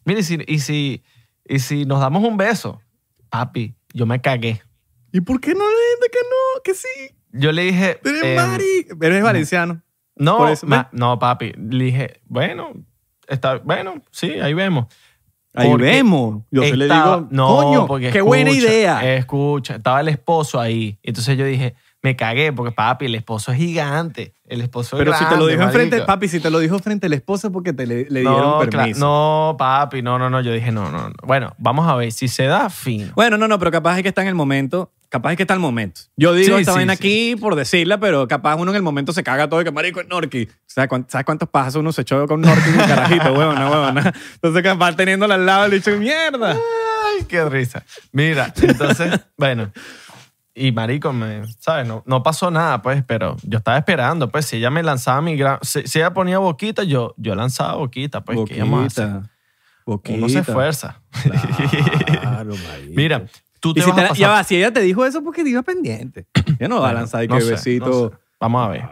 mira, y si, y si, y si nos damos un beso, papi, yo me cagué. ¿Y por qué no le dices que no? Que sí. Yo le dije... Eres em, marico. Eres valenciano. No, eso, ma- no, papi. Le dije, bueno, está, bueno, sí, ahí vemos. Ahí Porque vemos. Yo se le Estaba- digo, no, coño, porque qué buena escucha, idea. Escucha, estaba el esposo ahí. Entonces yo dije, me cagué porque, papi, el esposo es gigante. El esposo Pero es si te lo dijo enfrente, marico. papi, si te lo dijo frente a la esposa porque te le, le no, dieron permiso. no, papi, no, no, no. Yo dije, no, no, no. Bueno, vamos a ver. Si se da, fino. Bueno, no, no, pero capaz es que está en el momento. Capaz es que está el momento. Yo digo Sí, esta sí, vaina sí. aquí por decirla, pero capaz uno en el momento se caga todo y que marico es Norky. ¿Sabes, cuán- ¿Sabes cuántos pasos uno se echó con Norky y un carajito, huevona, huevona? Entonces capaz teniéndola al lado le dicho, mierda. Ay, qué risa. Mira, entonces, bueno. Y marico, me, ¿sabes? No, no pasó nada, pues, pero yo estaba esperando, pues, si ella me lanzaba mi gran... Si, si ella ponía boquita, yo, yo lanzaba boquita, pues, ¿qué íbamos a hacer? Boquita. Boquita. Uno se esfuerza. Claro. Mira, tú Y te si, vas te- a pasar... ya va, si ella te dijo eso porque te iba pendiente. Ya no va a lanzar y no que sé, besito. no sé. Vamos a ver.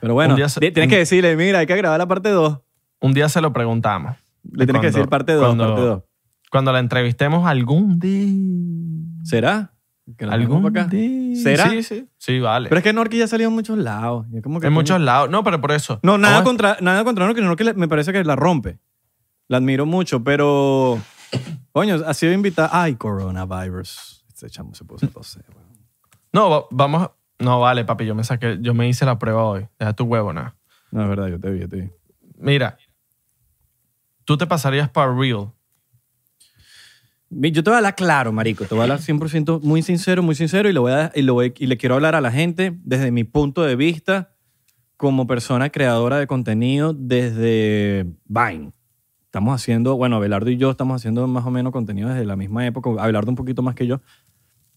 Pero bueno, se- tienes un- que decirle, mira, hay que grabar la parte 2. Un día se lo preguntamos. Le tienes que decir parte 2, cuando- parte 2. Cuando la entrevistemos algún día. ¿Será? Que ¿Algún tengamos para acá. día. ¿Será? Sí, sí. Sí, vale. Pero es que Norky ya salió en muchos lados. Ya como que en muchos lados. No, pero por eso. No, nada contra, nada contra le- me parece que la rompe. La admiro mucho, pero... Coño, ha sido invitada... Ay, coronavirus. Este chamo se puso a toser, weón. No, va- vamos. a- No, vale, papi. Yo me saqué. Yo me hice la prueba hoy. Deja tu huevo, nada. No, es verdad, yo te vi, yo te vi. Mira. Tú te pasarías para real. Yo te voy a hablar claro, marico. Te voy a hablar 100% muy sincero, muy sincero y, lo voy a- y, lo voy- y le quiero hablar a la gente desde mi punto de vista como persona creadora de contenido desde Vine. Estamos haciendo, bueno, Abelardo y yo estamos haciendo más o menos contenido desde la misma época. Abelardo un poquito más que yo,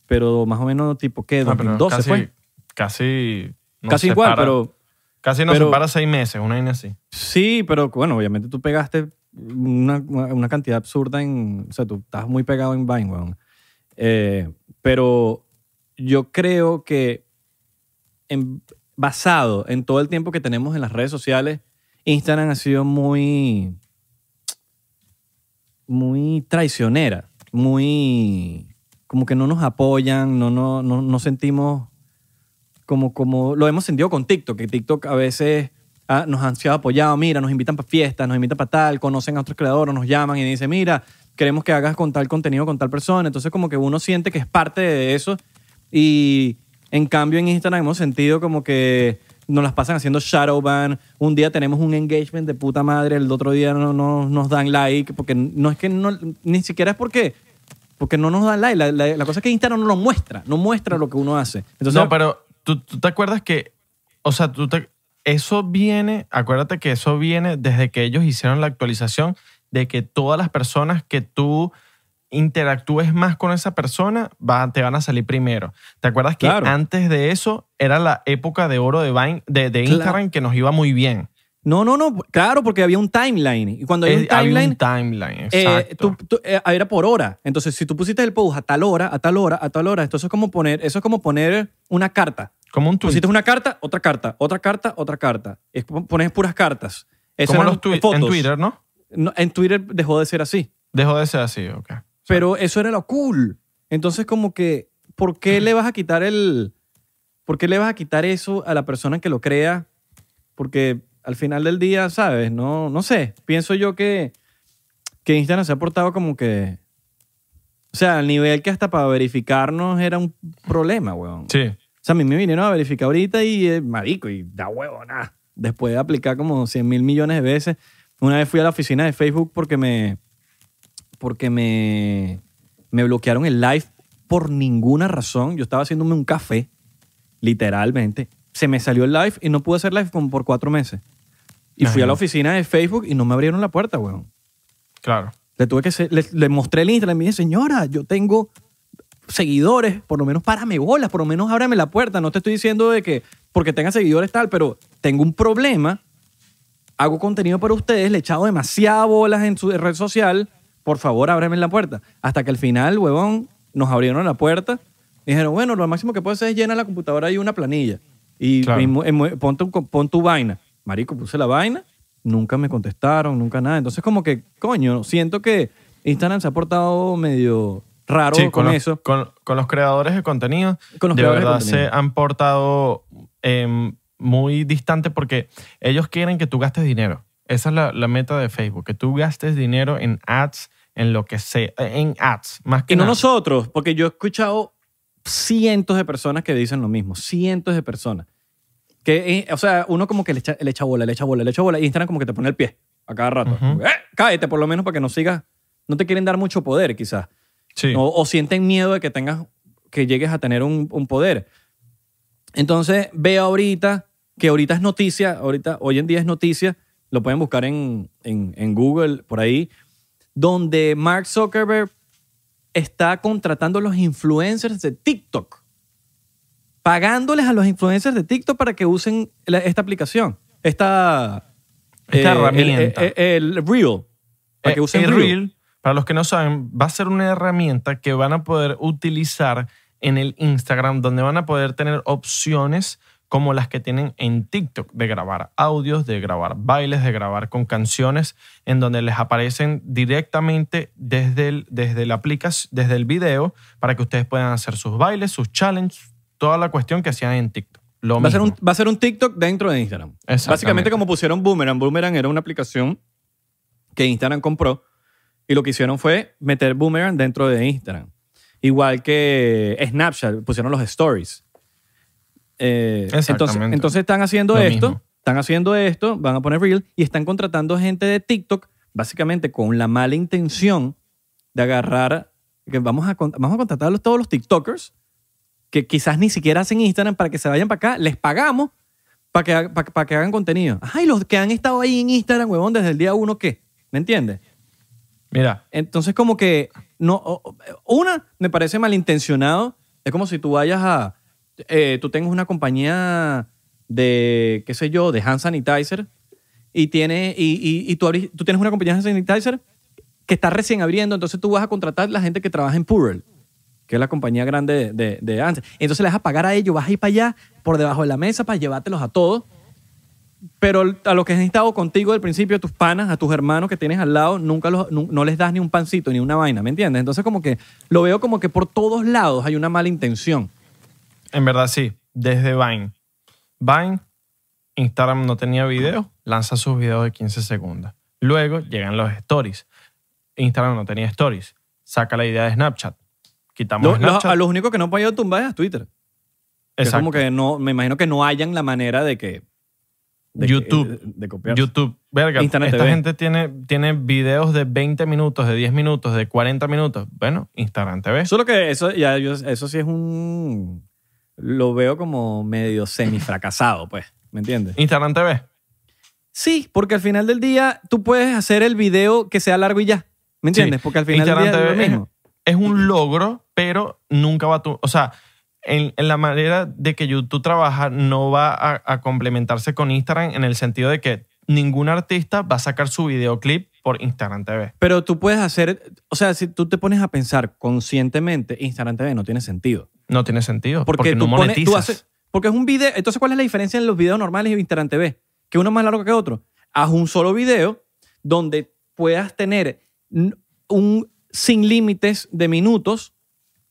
pero más o menos tipo, ¿qué? Ah, pero 2012 casi, fue. Casi. nos Casi igual, pero Casi nos pero- separa seis meses, una vaina así. Sí, pero bueno, obviamente tú pegaste una, una cantidad absurda en. O sea, tú estás muy pegado en Vine. Eh, pero yo creo que basado en todo el tiempo que tenemos en las redes sociales, Instagram ha sido muy. muy traicionera. Muy. como que no nos apoyan, no, no, no, no sentimos como, como lo hemos sentido con TikTok, que TikTok a veces ah, nos han sido apoyado, mira, nos invitan para fiestas, nos invitan para tal, conocen a otros creadores, nos llaman y dicen, mira, queremos que hagas con tal contenido con tal persona. Entonces como que uno siente que es parte de eso y en cambio en Instagram hemos sentido como que nos las pasan haciendo shadow ban. Un día tenemos un engagement de puta madre, el otro día no, no nos dan like, porque no es que no, ni siquiera es porque, porque no nos dan like. La, la- cosa es que Instagram no lo muestra, no muestra lo que uno hace. No, pero ¿tú, tú te acuerdas que, o sea, tú te- eso viene, acuérdate que eso viene desde que ellos hicieron la actualización de que todas las personas que tú interactúes más con esa persona va- te van a salir primero. ¿Te acuerdas que Claro. antes de eso era la época de oro de, Vine, de, de Claro. Instagram que nos iba muy bien? No, no, no, claro, porque había un timeline. Y cuando hay un Eh, había timeline, un timeline, eh, exacto. tú- tú- eh, era por hora. Entonces, si tú pusiste el post a tal hora, a tal hora, a tal hora, entonces es como poner, eso es como poner una carta. como un tweet. Pusiste una carta, otra carta, otra carta, otra carta. Es pones puras cartas. Eso como los tweets en Twitter, ¿no? No, en Twitter dejó de ser así. Dejó de ser así, ok. Pero eso era lo cool. Entonces, como que, ¿por qué le vas a quitar el. ¿Por qué le vas a quitar eso a la persona que lo crea? Porque al final del día, ¿sabes? No, no sé. Pienso yo que, que Instagram se ha portado como que. O sea, al nivel que hasta para verificarnos era un problema, weón. Sí. O sea, a mí me vinieron a verificar ahorita y, eh, marico, y da huevo, nada. Después de aplicar como 100 mil millones de veces. Una vez fui a la oficina de Facebook porque me, porque me, me bloquearon el live por ninguna razón. Yo estaba haciéndome un café, literalmente. Se me salió el live y no pude hacer live como por cuatro meses. Y fui a la oficina de Facebook y no me abrieron la puerta, weón. Claro. Le tuve que ser- le, le mostré el Instagram y me dije, señora, yo tengo seguidores, por lo menos párame bolas, por lo menos ábrame la puerta. No te estoy diciendo de que porque tenga seguidores tal, pero tengo un problema, hago contenido para ustedes, le he echado demasiadas bolas en su red social, por favor ábreme la puerta. Hasta que al final, huevón, nos abrieron la puerta dijeron, bueno, lo máximo que puedes hacer es llenar la computadora y una planilla. Y, Claro. y mu- y mu- pon, tu, pon tu vaina. Marico, puse la vaina, nunca me contestaron, nunca nada. Entonces como que, coño, siento que Instagram se ha portado medio raro Sí, con, con, los, eso. Con, con los creadores de contenido, Con los de verdad contenido. se han portado em, muy distante porque ellos quieren que tú gastes dinero. Esa es la, la meta de Facebook, que tú gastes dinero en ads, en lo que sea, en ads, más que Y no nada. nosotros, porque yo he escuchado cientos de personas que dicen lo mismo, cientos de personas. Que, eh, o sea, uno como que le echa, le echa bola, le echa bola, le echa bola, y Instagram como que te pone el pie a cada rato. ¡Eh! Cállate por lo menos para que no sigas, no te quieren dar mucho poder quizás. Sí. O, o sienten miedo de que tengas, que llegues a tener un, un poder. Entonces veo ahorita, que ahorita es noticia, ahorita, hoy en día es noticia, lo pueden buscar en, en, en Google, por ahí, donde Mark Zuckerberg está contratando a los influencers de TikTok. Pagándoles a los influencers de TikTok para que usen la- esta aplicación. Esta, Esta el- herramienta. El, el Reel. Para que Eh, usen el. Reel, para los que no saben, va a ser una herramienta que van a poder utilizar en el Instagram, donde van a poder tener opciones como las que tienen en TikTok, de grabar audios, de grabar bailes, de grabar con canciones, en donde les aparecen directamente desde el, desde la aplicación, desde el video, para que ustedes puedan hacer sus bailes, sus challenges, toda la cuestión que hacían en TikTok. Lo Va a, ser un, va a ser un TikTok dentro de Instagram. Básicamente como pusieron Boomerang. Boomerang era una aplicación que Instagram compró y lo que hicieron fue meter Boomerang dentro de Instagram. Igual que Snapchat, pusieron los stories. Eh, entonces, Exactamente. entonces están haciendo Lo esto, mismo. están haciendo esto, van a poner Reel y están contratando gente de TikTok básicamente con la mala intención de agarrar, que vamos a, vamos a contratar a todos los TikTokers que quizás ni siquiera hacen Instagram para que se vayan para acá, les pagamos para que, para, para que hagan contenido. Ay, los que han estado ahí en Instagram, huevón, desde el día uno, ¿qué? ¿Me entiendes? Mira, Entonces, como que, no, una, me parece malintencionado. Es como si tú vayas a, eh, tú tengas una compañía de, qué sé yo, de hand sanitizer y, tiene, y, y- y tú, tú tienes una compañía de hand sanitizer que está recién abriendo, entonces tú vas a contratar la gente que trabaja en Purell, que es la compañía grande de, de. Entonces le vas a pagar a ellos, vas a ir para allá por debajo de la mesa para llevártelos a todos. Pero a los que han estado contigo del principio, a tus panas, a tus hermanos que tienes al lado, nunca los, no les das ni un pancito ni una vaina, ¿me entiendes? Entonces como que lo veo como que por todos lados hay una mala intención. En verdad sí, desde Vine. Vine, Instagram no tenía video, lanza sus videos de 15 segundos. Luego llegan los stories. Instagram no tenía stories. Saca la idea de Snapchat. Quitamos Lo- lo- Snapchat. a los únicos que no han podido tumbar es a Twitter. Que Es Exacto. como que no, me imagino que no hayan la manera de que... de que- YouTube. de, copiar. YouTube, verga, Internet esta TV. gente tiene, tiene videos de 20 minutos, de 10 minutos, de 40 minutos. Bueno, Instagram TV. Solo que eso, ya, yo- eso sí es un... Lo veo como medio semifracasado, pues. ¿Me entiendes? Instagram TV. Sí, porque al final del día tú puedes hacer el video que sea largo y ya. ¿Me entiendes? Porque al final del Instagram día es lo TV es- mismo. es un logro, pero nunca va a tu... O sea, en, en la manera de que YouTube trabaja no va a, a complementarse con Instagram en el sentido de que ningún artista va a sacar su videoclip por Instagram TV. Pero tú puedes hacer, o sea, si tú te pones a pensar conscientemente, Instagram TV no tiene sentido. No tiene sentido. Porque, Porque, tú no pones- monetizas. tú haces- porque es un video. Entonces, ¿cuál es la diferencia en los videos normales y Instagram TV? Que uno es más largo que otro. Haz un solo video donde puedas tener un sin límites de minutos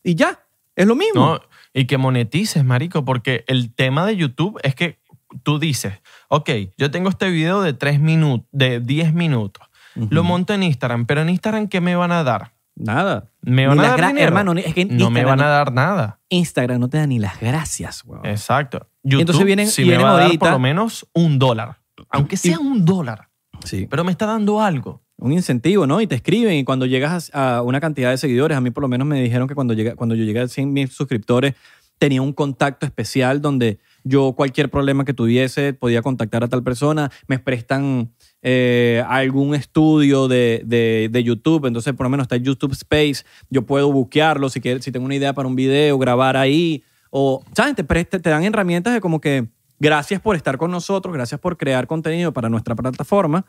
y ya. Es lo mismo. No, y que monetices, marico, porque el tema de YouTube es que tú dices, ok, yo tengo este video de 3 minutos, de 10 minutos. Lo monto en Instagram, pero en Instagram, ¿qué me van a dar? Nada. ¿Me Ni van a dar dinero? Hermano, es que no me van a dar nada. Instagram no te da ni las gracias, weón. Exacto. YouTube entonces vienen- y me va a dar por lo menos un dólar. Aunque sea un dólar. Sí. Pero me está dando algo. Un incentivo, ¿no? Y te escriben y cuando llegas a una cantidad de seguidores, a mí por lo menos me dijeron que cuando, cuando yo llegué a 100 mil suscriptores tenía un contacto especial donde yo cualquier problema que tuviese podía contactar a tal persona, me prestan eh, algún estudio de, de- YouTube, entonces por lo menos está YouTube Space, yo puedo buquearlo si, quiero- si tengo una idea para un video, grabar ahí, o, ¿sabes? Te, presta- te dan herramientas de como que gracias por estar con nosotros, gracias por crear contenido para nuestra plataforma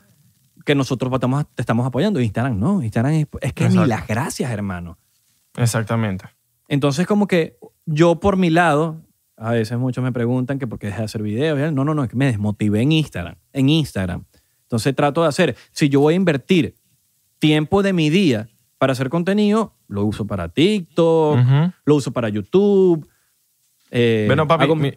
que nosotros estamos, te estamos apoyando. Instagram no, Instagram es, es que ni las gracias, hermano. Exactamente. Entonces, como que yo por mi lado, a veces muchos me preguntan que por qué dejé de hacer videos. No, no, no, es que me desmotivé en Instagram. En Instagram. Entonces trato de hacer, si yo voy a invertir tiempo de mi día para hacer contenido, lo uso para TikTok, lo uso para YouTube. eh, bueno, papi, hago- mi- yo,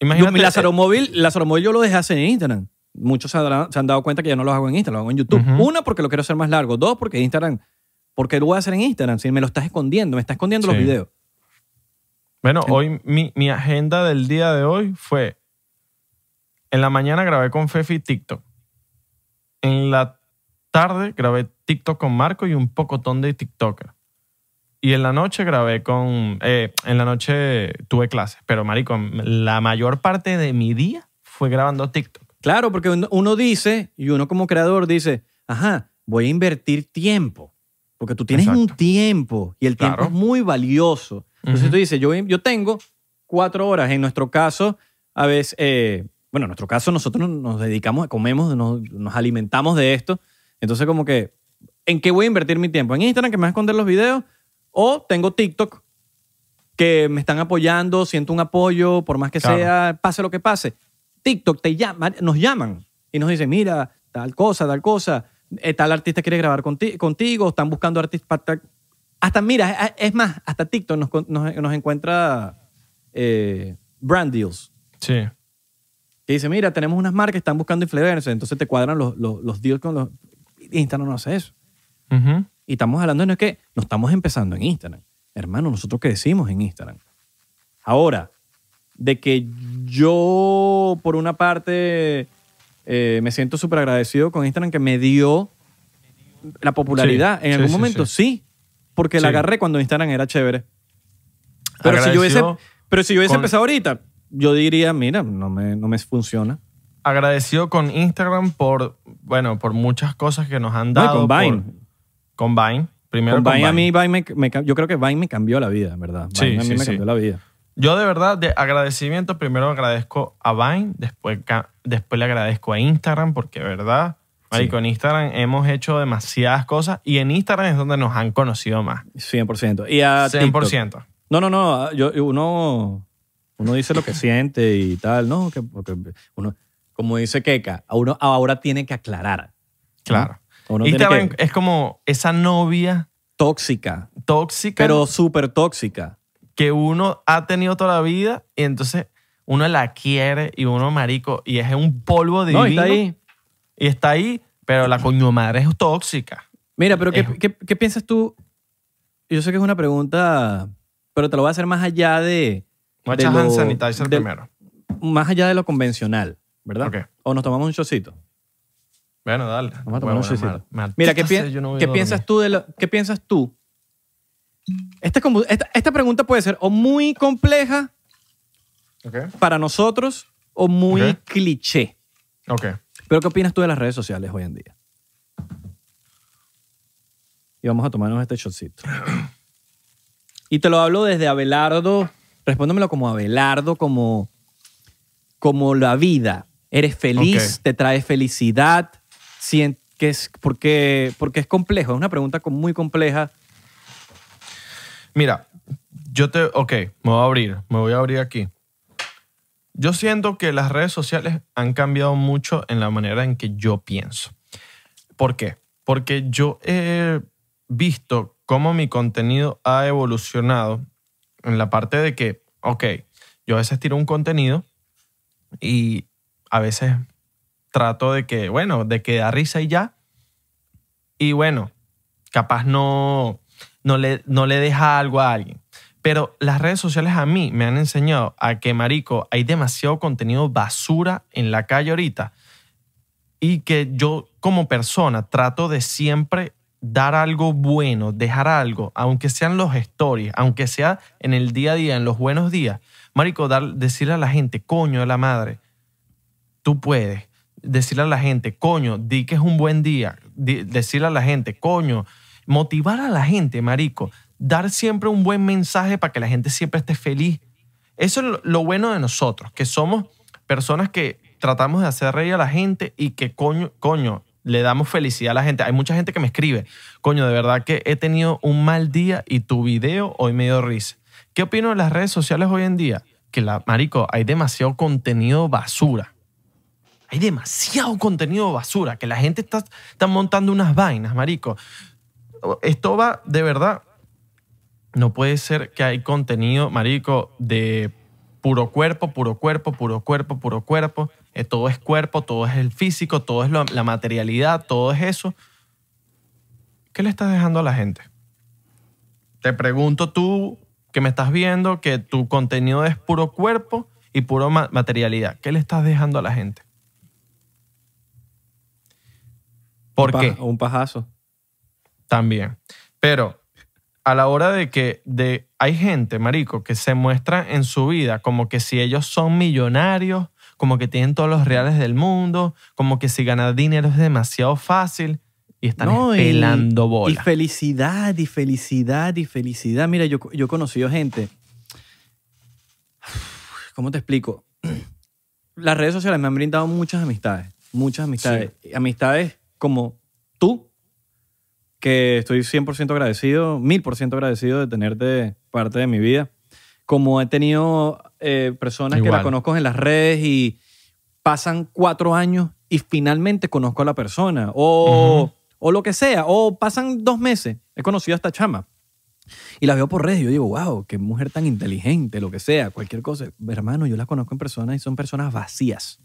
imagínate. mi Lázaro Móvil, Lázaro Móvil yo lo dejé hacer en Instagram. Muchos se, han dado cuenta que ya no lo hago en Instagram, lo hago en YouTube. Ujú. Una, porque lo quiero hacer más largo. Dos, porque Instagram, porque lo voy a hacer en Instagram. Si me lo estás escondiendo, me está escondiendo los videos. Bueno, hoy mi, mi agenda del día de hoy fue. En la mañana grabé con Fefi TikTok. En la tarde grabé TikTok con Marco y un pocotón de TikToker. Y en la noche grabé con. eh, en la noche tuve clases. Pero, Marico, la mayor parte de mi día fue grabando TikTok. Claro, porque uno, dice, y uno como creador dice, ajá, voy a invertir tiempo. Porque tú tienes un tiempo y el tiempo es muy valioso. Entonces tú dices, yo, yo tengo cuatro horas. En nuestro caso, a veces, eh, bueno, en nuestro caso nosotros nos dedicamos, comemos, nos, nos alimentamos de esto. Entonces como que, ¿en qué voy a invertir mi tiempo? ¿En Instagram que me va a esconder los videos? ¿O tengo TikTok que me están apoyando, siento un apoyo, por más que Claro. sea, pase lo que pase? TikTok te llama, nos llaman y nos dicen, mira, tal cosa, tal cosa, eh, tal artista quiere grabar conti- contigo, están buscando artistas para tal- Hasta, mira, es- más, hasta TikTok nos, nos, nos encuentra eh, brand deals. Sí. Que dice, mira, tenemos unas marcas que están buscando influencers, entonces te cuadran los, los, los deals con los... Instagram no hace eso. Y estamos hablando, no es que no estamos empezando en Instagram. Hermano, nosotros crecimos en Instagram. Ahora, de que yo, por una parte, eh, me siento súper agradecido con Instagram que me dio la popularidad. Sí, en sí, algún sí, momento, sí. sí. porque la Sí. agarré cuando Instagram era chévere. Pero si yo hubiese, pero si yo hubiese con- empezado ahorita, yo diría, mira, no me, no me funciona. Agradecido con Instagram por, bueno, por muchas cosas que nos han No, dado. con por- Vine. con Vine. Primero Con con, Vine, a Vine. mí, Vine me- me ca- yo creo que Vine me cambió la vida, en verdad. Sí, Vine a mí sí, me sí. cambió la vida. Yo de verdad, de agradecimiento, primero agradezco a Vine, después, después le agradezco a Instagram, porque de verdad, marico, en Instagram hemos hecho demasiadas cosas y en Instagram es donde nos han conocido más. 100%. Y a 100%. TikTok. No, no, no. Yo, uno, uno dice lo que siente y tal, ¿no? Que, porque uno, como dice Keka, uno ahora tiene que aclarar. Claro. Tiene Instagram que- es como esa novia Tóxica, tóxica pero súper tóxica. Que uno ha tenido toda la vida y entonces uno la quiere y uno marico y es un polvo divino No, está ahí. y está ahí, pero la coño madre es tóxica. Mira, pero ¿qué, Es- qué- qué piensas tú? Yo sé que es una pregunta, pero te lo voy a hacer más allá de... Voy a hand sanitizer de- primero. Más allá de lo convencional, ¿verdad? O nos tomamos un chocito. Bueno, dale. Vamos a tomar un chocito. Mira, ¿qué, pi- no qué piensas tú de lo, qué piensas tú? Esta, esta, esta pregunta puede ser o muy compleja Ok. para nosotros o muy cliché. Ok. Pero ¿qué opinas tú de las redes sociales hoy en día? Y vamos a tomarnos este shotcito. Y te lo hablo desde Abelardo, respóndemelo como Abelardo, como, como la vida. Eres feliz, te trae felicidad, que es, porque, porque es complejo, es una pregunta muy compleja. Mira, yo te... Ok, me voy a abrir. Me voy a abrir aquí. Yo siento que las redes sociales han cambiado mucho en la manera en que yo pienso. ¿Por qué? Porque yo he visto cómo mi contenido ha evolucionado en la parte de que, ok, yo a veces tiro un contenido y a veces trato de que, bueno, de que da risa y ya. Y bueno, capaz no, no, le, no le deja algo a alguien. Pero las redes sociales a mí me han enseñado a que, marico, hay demasiado contenido basura en la calle ahorita y que yo como persona trato de siempre dar algo bueno, dejar algo, aunque sean los stories, aunque sea en el día a día, en los buenos días. Marico, dar, decirle a la gente, coño de la madre, tú puedes. Decirle a la gente, coño, di que es un buen día. Decirle a la gente, coño, motivar a la gente, marico. Dar siempre un buen mensaje para que la gente siempre esté feliz. Eso es lo, bueno de nosotros, que somos personas que tratamos de hacer reír a la gente y que coño, coño, le damos felicidad a la gente. Hay mucha gente que me escribe, coño, de verdad que he tenido un mal día y tu video hoy me dio risa. ¿Qué opino de las redes sociales hoy en día? Que la, marico, hay demasiado contenido basura. Hay demasiado contenido basura, que la gente está, está montando unas vainas, marico. Esto va de verdad. No puede ser que hay contenido, marico, de puro cuerpo, puro cuerpo, puro cuerpo, puro cuerpo. Eh, todo es cuerpo, todo es el físico, todo es lo- la materialidad, todo es eso. ¿Qué le estás dejando a la gente? Te pregunto tú que me estás viendo que tu contenido es puro cuerpo y puro ma- materialidad. ¿Qué le estás dejando a la gente? ¿Por Un qué? Un pajazo. También. Pero a la hora de que de, hay gente, marico, que se muestra en su vida como que si ellos son millonarios, como que tienen todos los reales del mundo, como que si ganar dinero es demasiado fácil. y están pelando bola. Y felicidad, y felicidad, y felicidad. Mira, yo, yo he conocido gente. ¿Cómo te explico? Las redes sociales me han brindado muchas amistades. Muchas amistades. Amistades como tú, que estoy 100% agradecido, 1000% agradecido de tenerte parte de mi vida. Como he tenido eh, personas que la conozco en las redes y pasan cuatro años y finalmente conozco a la persona. O o lo que sea, o pasan dos meses, he conocido a esta chama. Y la veo por redes y yo digo, wow, qué mujer tan inteligente, lo que sea, cualquier cosa. Hermano, yo la conozco en persona y son personas vacías.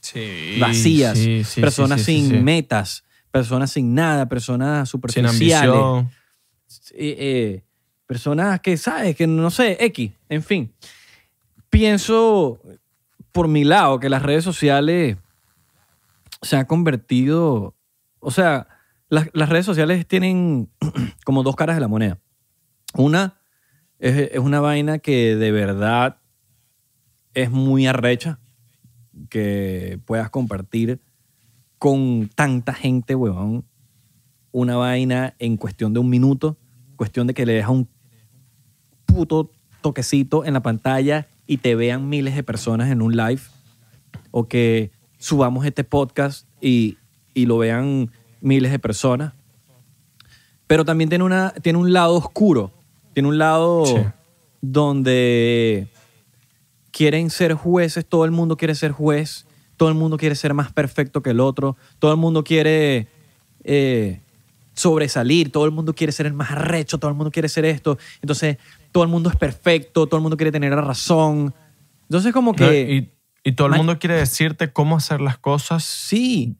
Sí. Vacías. personas sin metas, personas sin nada, personas superficiales. Sin eh, eh, personas que, ¿sabes? Que no sé, X, en fin. Pienso, por mi lado, que las redes sociales se han convertido, o sea, las, redes sociales tienen como dos caras de la moneda. Una es, una vaina que de verdad es muy arrecha que puedas compartir con tanta gente, huevón, una vaina en cuestión de un minuto, cuestión de que le dejas un puto toquecito en la pantalla y te vean miles de personas en un live, o que subamos este podcast y, y lo vean miles de personas. Pero también tiene, una, tiene un lado oscuro, tiene un lado donde quieren ser jueces, todo el mundo quiere ser juez, todo el mundo quiere ser más perfecto que el otro, todo el mundo quiere eh, sobresalir, todo el mundo quiere ser el más arrecho, todo el mundo quiere ser esto. Entonces, todo el mundo es perfecto, todo el mundo quiere tener la razón. Entonces, como que... y, y todo el mundo quiere decirte cómo hacer las cosas. Sí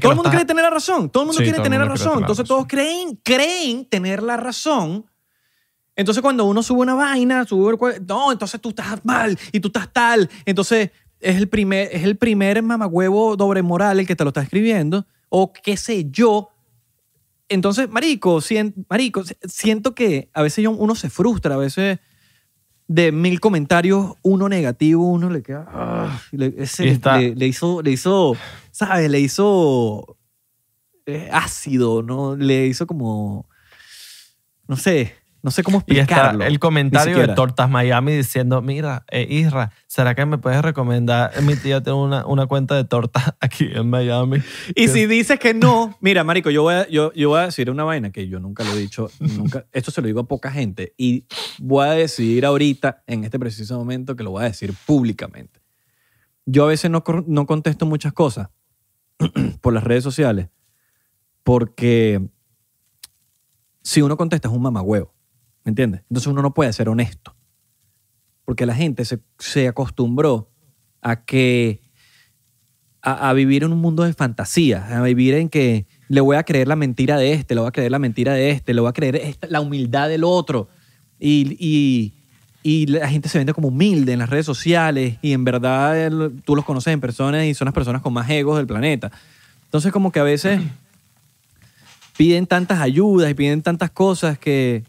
todo el mundo quiere tener la razón. Todo el mundo quiere tener la razón. Entonces todos creen, creen tener la razón. Entonces cuando uno sube una vaina, sube no, entonces tú estás mal y tú estás tal. Entonces es el primer, es el primer mamagüevo doble moral el que te lo está escribiendo o qué sé yo. Entonces, marico, marico, siento que a veces uno se frustra, a veces de mil comentarios, uno negativo, uno le queda. Ah, le, le, hizo, le hizo, ¿sabes? Le hizo eh, ácido, ¿no? Le hizo como. No sé. No sé cómo explicarlo. Y está el comentario de Tortas Miami diciendo, mira, eh, Isra, ¿será que me puedes recomendar? Mi tía tiene una, una cuenta de tortas aquí en Miami. Y si dices que no, mira, marico, yo voy, a, yo, yo voy a decir una vaina que yo nunca lo he dicho, nunca, esto se lo digo a poca gente y voy a decidir ahorita, en este preciso momento, que lo voy a decir públicamente. Yo a veces no, no contesto muchas cosas por las redes sociales porque si uno contesta es un mamagüevo. ¿Me entiendes? Entonces uno no puede ser honesto. Porque la gente se, acostumbró a que. A, vivir en un mundo de fantasía, a vivir en que le voy a creer la mentira de este, le voy a creer la mentira de este, le voy a creer la humildad del otro. Y, y, la gente se vende como humilde en las redes sociales y en verdad tú los conoces en personas y son las personas con más egos del planeta. Entonces como que a veces piden tantas ayudas y piden tantas cosas que,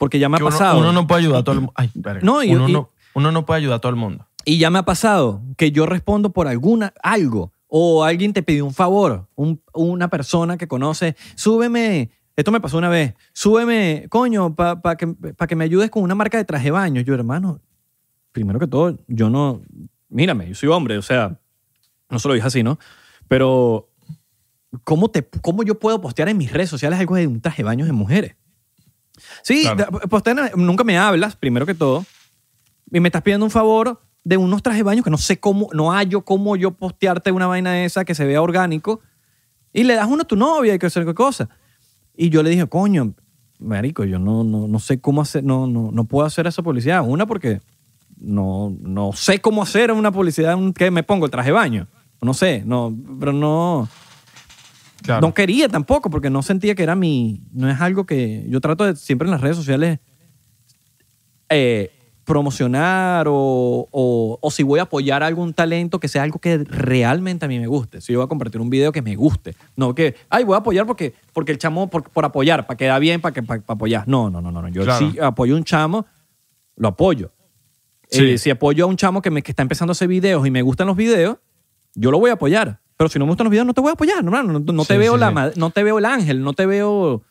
porque ya me ha pasado. Uno no puede ayudar a todo el mundo. No, uno, no, uno no puede ayudar a todo el mundo. Y ya me ha pasado que yo respondo por alguna, algo. O alguien te pidió un favor, una persona que conoce, súbeme, esto me pasó una vez, súbeme, coño, para que, que me ayudes con una marca de traje de baño. Yo, hermano, primero que todo, yo no, mírame, yo soy hombre, o sea, no se lo dije así, ¿no? Pero, ¿cómo, te, ¿cómo yo puedo postear en mis redes sociales algo de un traje de baño de mujeres? Sí, pues nunca me hablas, primero que todo, y me estás pidiendo un favor de unos trajes de baño que no sé cómo, no hallo cómo yo postearte una vaina esa que se vea orgánico, y le das uno a tu novia y que hacer qué cosa. Y yo le dije, coño, marico, yo no, no, no sé cómo hacer, no, no, no puedo hacer esa publicidad. Una, porque no, no sé cómo hacer una publicidad que me pongo el traje de baño. No sé, no, pero no, no quería tampoco porque no sentía que era mi... No es algo que... Yo trato de siempre en las redes sociales eh, promocionar o, o, si voy a apoyar algún talento que sea algo que realmente a mí me guste. Si yo voy a compartir un video que me guste. No que, ay, voy a apoyar porque, porque el chamo, por, por apoyar, para que da bien, para, que, para, apoyar. No, no, no, no. Yo si apoyo a un chamo, lo apoyo. Eh, si apoyo a un chamo que, me, que está empezando a hacer videos y me gustan los videos, yo lo voy a apoyar Pero si no me gustan los videos, no te voy a apoyar, no, no, no te Sí, veo sí, la, sí. ma- no te veo el ángel, no te veo...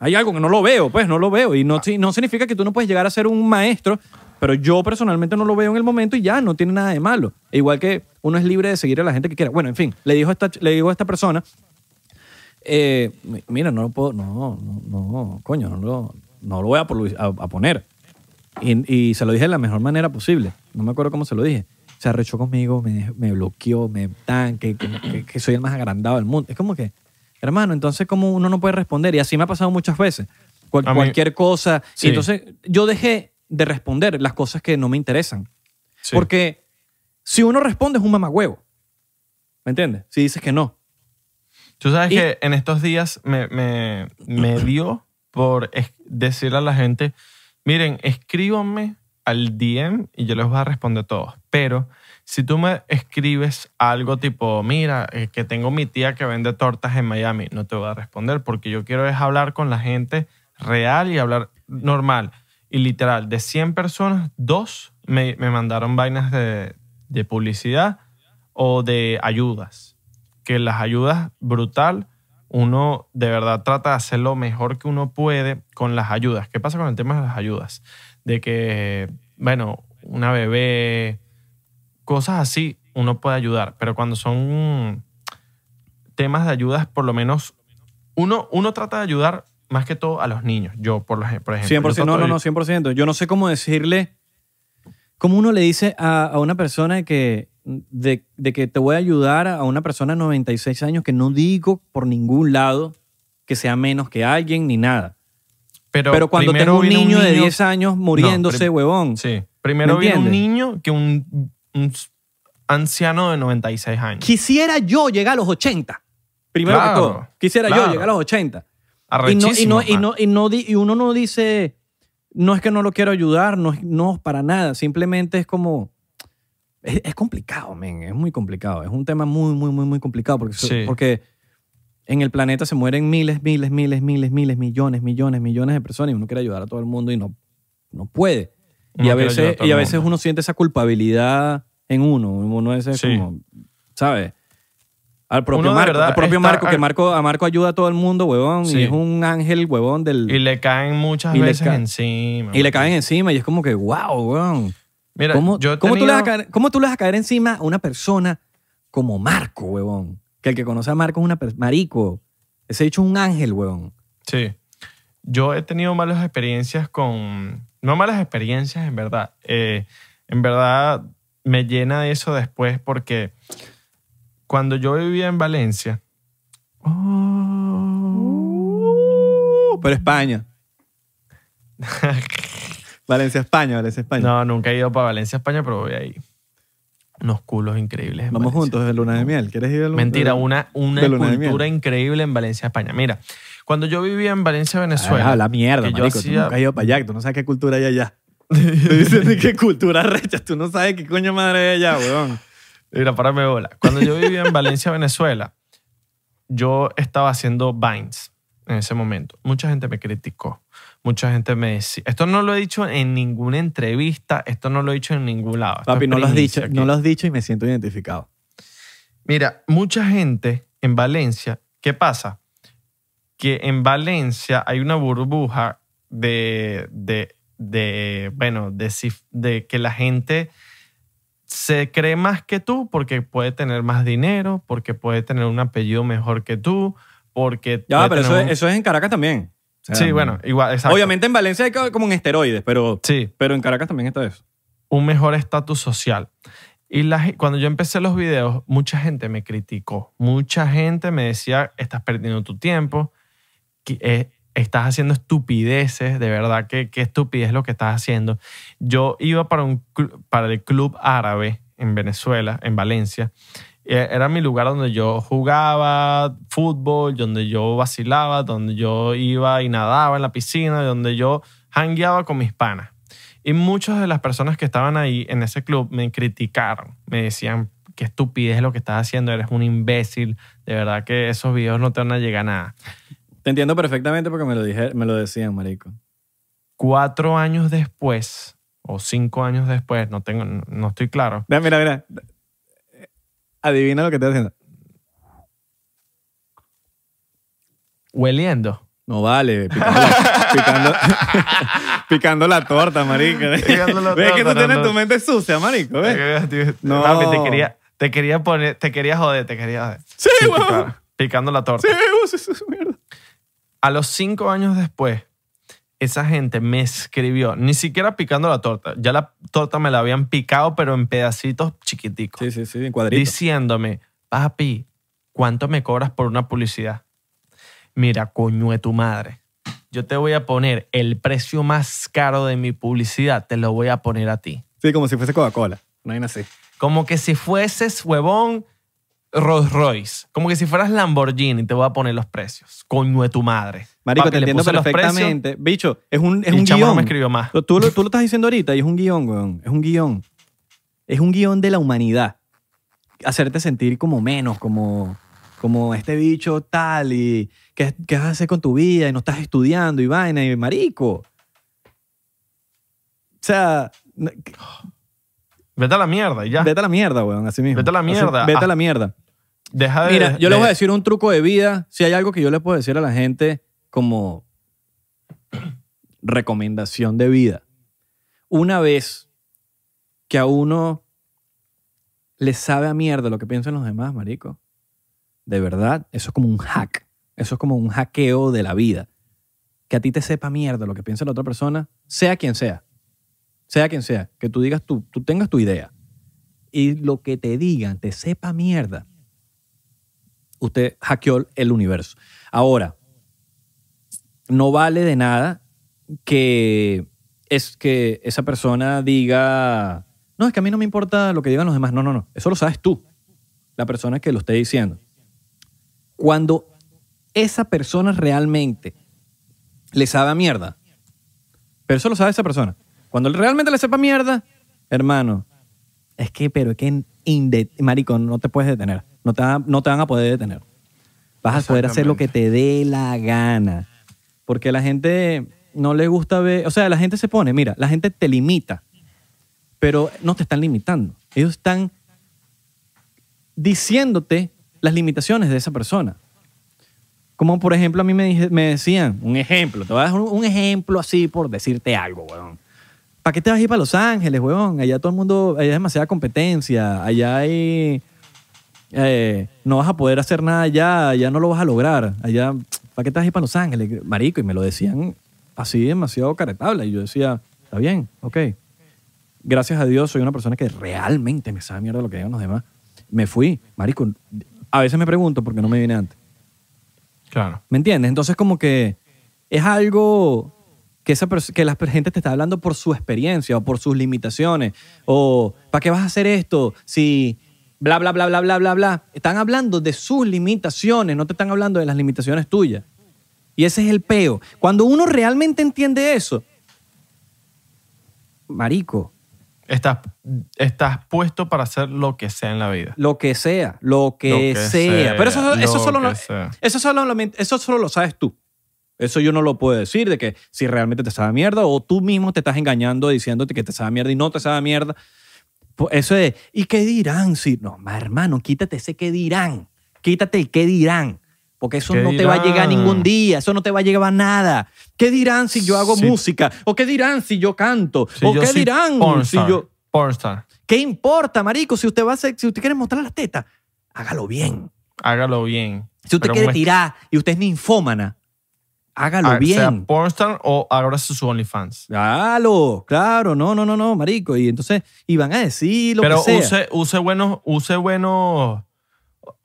Hay algo que no lo veo, pues no lo veo. Y no, si- no significa que tú no puedes llegar a ser un maestro, pero yo personalmente no lo veo en el momento y ya, no tiene nada de malo. E igual que uno es libre de seguir a la gente que quiera. Bueno, en fin, le dijo esta, le digo a esta persona, eh, mi- mira, no lo puedo, no, no, no, coño, no lo, no lo voy a, polu- a- a poner. Y, y se lo dije de la mejor manera posible. No me acuerdo cómo se lo dije. Se arrechó conmigo, me, me bloqueó, me tan, que, que- soy el más agrandado del mundo. Es como que, hermano, entonces como uno no puede responder. Y así me ha pasado muchas veces. Cual- A mí- cualquier cosa. Sí. Y entonces yo dejé de responder las cosas que no me interesan. Sí. Porque si uno responde es un mamagüevo. ¿Me entiendes? Si dices que no. Tú sabes Y- que en estos días me, me, me dio por decirle a la gente, miren, escríbanme al DM y yo les voy a responder todos. Pero si tú me escribes algo tipo, mira, eh, que tengo mi tía que vende tortas en Miami, no te voy a responder porque yo quiero es hablar con la gente real y hablar normal. Y literal, de 100 personas, dos me, me mandaron vainas de, de publicidad o de ayudas. Que las ayudas, brutal, uno de verdad trata de hacer lo mejor que uno puede con las ayudas. ¿Qué pasa con el tema de las ayudas? De que, bueno, una bebé, cosas así, uno puede ayudar. Pero cuando son temas de ayudas, por lo menos, uno, uno trata de ayudar más que todo a los niños. Yo, por, ej- por ejemplo. 100%, yo no, no, no, 100%. Yo no sé cómo decirle, cómo uno le dice a, a una persona que, de, de que te voy a ayudar a una persona de 96 años que no digo por ningún lado que sea menos que alguien ni nada. Pero, Pero cuando tengo un niño, de 10 años muriéndose, huevón. Sí. Primero ¿Me viene un niño que un, un anciano de 96 años. Quisiera yo llegar a los 80. Primero Claro, que todo. Quisiera yo llegar a los 80. Y, no, y, Arrechísimo, no, y, man. no, y, no di- y uno no dice, no es que no lo quiero ayudar, no, no para nada. Simplemente es como, es, es complicado, men, es muy complicado. Es un tema muy, muy, muy, muy complicado porque, Sí. porque en el planeta se mueren miles, miles, miles, miles, miles, millones, millones, millones de personas y uno quiere ayudar a todo el mundo y no, no puede. Y a veces, y a veces uno siente esa culpabilidad en uno. Uno es Sí. como, ¿sabes? Al propio Marco, verdad al propio Marco, que Marco, a Marco ayuda a todo el mundo, huevón, Sí. y es un ángel, huevón, del... Y le caen muchas Y veces ca- encima. Y le caen encima y es como que, wow, weón. Mira, ¿Cómo, yo cómo tú le vas a tenido- caer, ¿Cómo tú le vas a caer encima a una persona como Marco, huevón? Que el que conoce a Marco es una persona... Marico. Ese dicho es un ángel, huevón. Sí. Yo he tenido malas experiencias con... No malas experiencias, en verdad. Eh, en verdad me llena de eso después porque cuando yo vivía en Valencia... Uh, pero España. Valencia, España, Valencia, España. No, nunca he ido para Valencia, España, pero voy ahí. Unos culos increíbles. en Vamos Valencia. juntos de luna de miel. ¿Quieres ir a luna Mentira, de- una, una de luna de cultura miel? increíble en Valencia, España. Mira, cuando yo vivía en Valencia, Venezuela... Ah, la mierda, que yo marico. Tú hacía- nunca has ido para allá. Tú no sabes qué cultura hay allá. Te dicen de qué cultura recha. Tú no sabes qué coño madre hay allá, weón. Mira, párame bola. Cuando yo vivía en Valencia, Venezuela, yo estaba haciendo Vines en ese momento. Mucha gente me criticó. Mucha gente me decía... Esto no lo he dicho en ninguna entrevista. Esto no lo he dicho en ningún lado. Papi, no lo has dicho, aquí. no lo has dicho y me siento identificado. Mira, mucha gente en Valencia, ¿qué pasa? Que en Valencia hay una burbuja de, de, de bueno, de, que la gente se cree más que tú porque puede tener más dinero, porque puede tener un apellido mejor que tú, porque... Ya, pero eso un- eso es en Caracas también. O sea, Sí, bueno, igual, exacto. Obviamente en Valencia hay co- como en esteroides, pero, Sí, pero en Caracas también está eso. un mejor estatus social. Y la cuando yo empecé los videos, mucha gente me criticó. Mucha gente me decía, estás perdiendo tu tiempo, eh, estás haciendo estupideces, de verdad, que qué estupidez lo que estás haciendo. Yo iba para, el club árabe en Venezuela, en Valencia. Eh, Era mi lugar donde yo jugaba fútbol, donde yo vacilaba, donde yo iba y nadaba en la piscina, donde yo hangueaba con mis panas. Y muchas de las personas que estaban ahí en ese club me criticaron. Me decían, qué estupidez es lo que estás haciendo, eres un imbécil. De verdad que esos videos no te van a llegar a nada. Entiendo perfectamente porque me lo, dije, me lo decían, marico. Cuatro años después, o cinco años después, no, tengo, no estoy claro. Mira, mira, mira. Adivina lo que estoy haciendo. Hueliendo. No vale, picando, picando, la torta, marico. La ¿Ves que tú no, tienes tu mente sucia, marico? ¿ves? No. Te quería, te quería poner, te quería joder, te quería. Sí, weón. Picando la torta. Sí, weón. A los cinco años después, esa gente me escribió, ni siquiera picando la torta, ya la torta me la habían picado, pero en pedacitos chiquiticos, Sí, sí, sí, en cuadritos. diciéndome, papi, ¿cuánto me cobras por una publicidad? Mira, coño de tu madre, yo te voy a poner el precio más caro de mi publicidad, te lo voy a poner a ti. Sí, como si fuese Coca-Cola. No hay así. Como que si fueses huevón Rolls Royce. Como que si fueras Lamborghini, te voy a poner los precios. Coño de tu madre. Marico, Papi, te entiendo perfectamente. Bicho, es un, es un chamo no guion. me escribió más. Tú, tú lo, tú lo estás diciendo ahorita y es un guion, weón. Es un guion. Es un guion de la humanidad. Hacerte sentir como menos, como, como este bicho tal y ¿qué, qué vas a hacer con tu vida y no estás estudiando y vaina y marico. O sea, Vete a la mierda y ya. vete a la mierda, weón, así mismo. Vete a la Así- mierda. vete Ah. a la mierda. Deja de. Mira, yo les voy a decir un truco de vida. Si hay algo que yo le puedo decir a la gente como recomendación de vida. Una vez que a uno le sabe a mierda lo que piensan los demás, marico, de verdad, eso es como un hack. Eso es como un hackeo de la vida. Que a ti te sepa mierda lo que piensa la otra persona, sea quien sea. Sea quien sea. Que tú digas, tú, tú tengas tu idea. Y lo que te digan te sepa mierda usted hackeó el universo. Ahora, no vale de nada que es que esa persona diga, no, es que a mí no me importa lo que digan los demás. No, no, no. Eso lo sabes tú, la persona que lo esté diciendo. Cuando esa persona realmente le sabe a mierda, pero eso lo sabe esa persona. Cuando realmente le sepa mierda, hermano, es que, pero es que, inde- marico, no te puedes detener. No te, no te van a poder detener. Vas a poder hacer lo que te dé la gana. Porque la gente no le gusta ver, o sea, la gente se pone, mira, la gente te limita, pero no te están limitando. Ellos están diciéndote las limitaciones de esa persona. Como por ejemplo a mí me, me decían, un ejemplo, te voy a dar un, un ejemplo así por decirte algo, weón. ¿Para qué te vas a ir para Los Ángeles, weón? Allá todo el mundo, allá hay demasiada competencia, allá hay... eh, no vas a poder hacer nada allá, allá no lo vas a lograr, allá, ¿para qué te vas a ir para Los Ángeles? Marico, y me lo decían así demasiado caretable. Y yo decía, está bien, ok. Gracias a Dios soy una persona que realmente me sabe mierda lo que digan los demás. Me fui, marico. A veces me pregunto por qué no me vine antes. Claro. ¿Me entiendes? Entonces como que es algo que, esa que la gente te está hablando por su experiencia o por sus limitaciones. O ¿para qué vas a hacer esto si bla, bla, bla, bla, bla, bla, bla? Están hablando de sus limitaciones, no te están hablando de las limitaciones tuyas. Y ese es el peo. Cuando uno realmente entiende eso, marico, Estás, estás puesto para hacer lo que sea en la vida. lo que sea, lo que, Lo que sea. sea, Pero eso, eso, lo solo, eso, solo, lo- eso solo lo sabes tú. Eso yo no lo puedo decir de que si realmente te sabe mierda o tú mismo te estás engañando diciéndote que te sabe mierda y no te sabe mierda. Eso es, ¿y qué dirán? Si, no, ma, hermano, quítate ese qué dirán. Quítate el qué dirán. Porque eso ¿Qué no te va a llegar ningún día, eso no te va a llegar a nada. ¿Qué dirán si yo hago Sí. música? ¿O qué dirán si yo canto? Si ¿O yo qué dirán si pornstar, yo... pornstar. ¿Qué importa, marico? Si usted va a hacer, si usted quiere mostrar las tetas, hágalo bien. Hágalo bien. Si usted Pero quiere tirar y usted es ninfómana, hágalo ah, Sea bien. pornstar o ábrase su OnlyFans. Hágalo, claro, no, no, no, no, marico. Y entonces, y van a decir lo Pero que sea. use, use buenos, use buenos.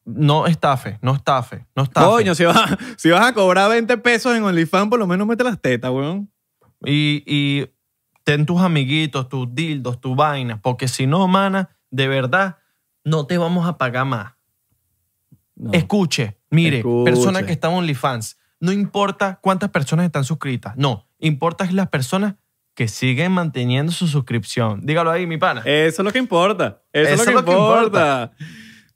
No estafe, no estafe, no estafe. Coño, si vas, si vas a cobrar 20 pesos en OnlyFans, por lo menos mete las tetas, weón. Y, y ten tus amiguitos, tus dildos, tu vaina, porque si no, mana, de verdad, no te vamos a pagar más. No. Escuche, mire, Escuche. persona que está en OnlyFans, no importa cuántas personas están suscritas, no, importa es las personas que siguen manteniendo su suscripción. Dígalo ahí, mi pana. Eso es lo que importa. Eso, Eso es lo que, importa.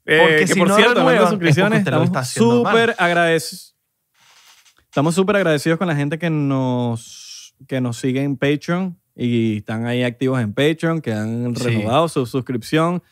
Eh, Porque que si por no cierto, de renuevan, es suscripciones, porque estamos súper agradecidos. Estamos súper agradecidos con la gente que nos, que nos sigue en Patreon y están ahí activos en Patreon, que han Sí. renovado su suscripción.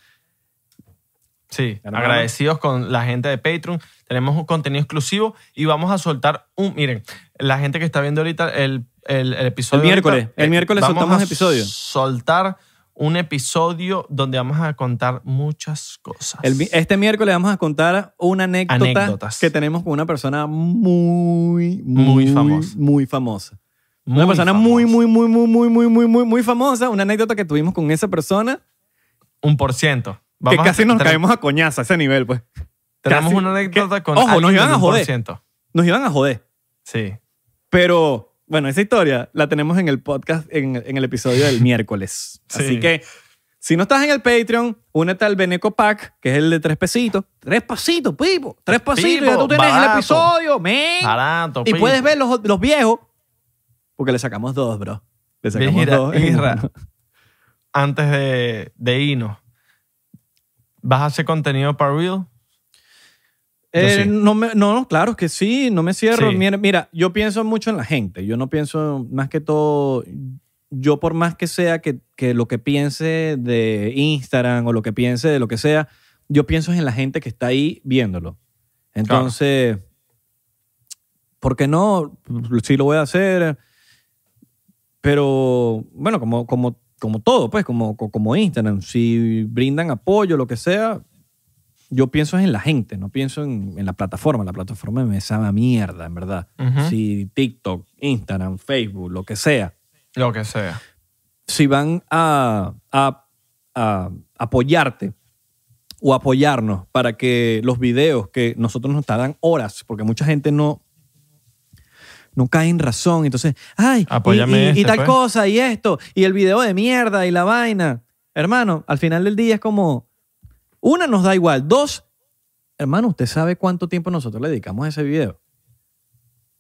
Sí, Hermano. agradecidos con la gente de Patreon. Tenemos un contenido exclusivo y vamos a soltar un. Miren, la gente que está viendo ahorita el, el, el episodio. El miércoles, ahorita, el eh, miércoles vamos soltamos a episodio. Soltar un episodio donde vamos a contar muchas cosas. El este miércoles vamos a contar una anécdota Anécdotas. que tenemos con una persona muy, muy, Muy famosa. Muy famosa. Muy una persona muy, muy, muy, muy, muy, muy, muy, muy, muy famosa. Una anécdota que tuvimos con esa persona Un por ciento. Que Vamos casi nos caemos a coñazo a ese nivel, pues. Tenemos casi- una anécdota que- con. Ojo, nos iban a joder. 1%. Nos iban a joder. Sí. Pero, bueno, esa historia la tenemos en el podcast, en, en el episodio del miércoles. Sí. Así que, si no estás en el Patreon, únete al Beneco Pack, que es el de tres pesitos. Tres pasitos, pipo. Tres pasitos, ya tú tienes el episodio, men. Barato. Y puedes ver los, los viejos, porque le sacamos dos, bro. Le sacamos Mira, dos. Isra, antes de, de irnos, ¿vas a hacer contenido para Real? Eh, sí. no, me- no, claro que sí, no me cierro. Sí. Mira, mira, yo pienso mucho en la gente. Yo no pienso más que todo. Yo, por más que sea que, que lo que piense de Instagram o lo que piense de lo que sea, yo pienso en la gente que está ahí viéndolo. Entonces, ¿por qué no? Sí lo voy a hacer. Pero, bueno, como, como, como todo, pues, como, como Instagram. Si brindan apoyo, lo que sea, yo pienso en la gente, no pienso en, en la plataforma. La plataforma me sabe a mierda, en verdad. Si TikTok, Instagram, Facebook, lo que sea, Lo que sea. si van a, a- a apoyarte o apoyarnos para que los videos que nosotros nos tardan horas, porque mucha gente no, no cae en razón, entonces, ay, y- Apóyame y, y este, tal pues. cosa, y esto, y el video de mierda, y la vaina. Hermano, al final del día es como, una, nos da igual. Dos, hermano, ¿usted sabe cuánto tiempo nosotros le dedicamos a ese video?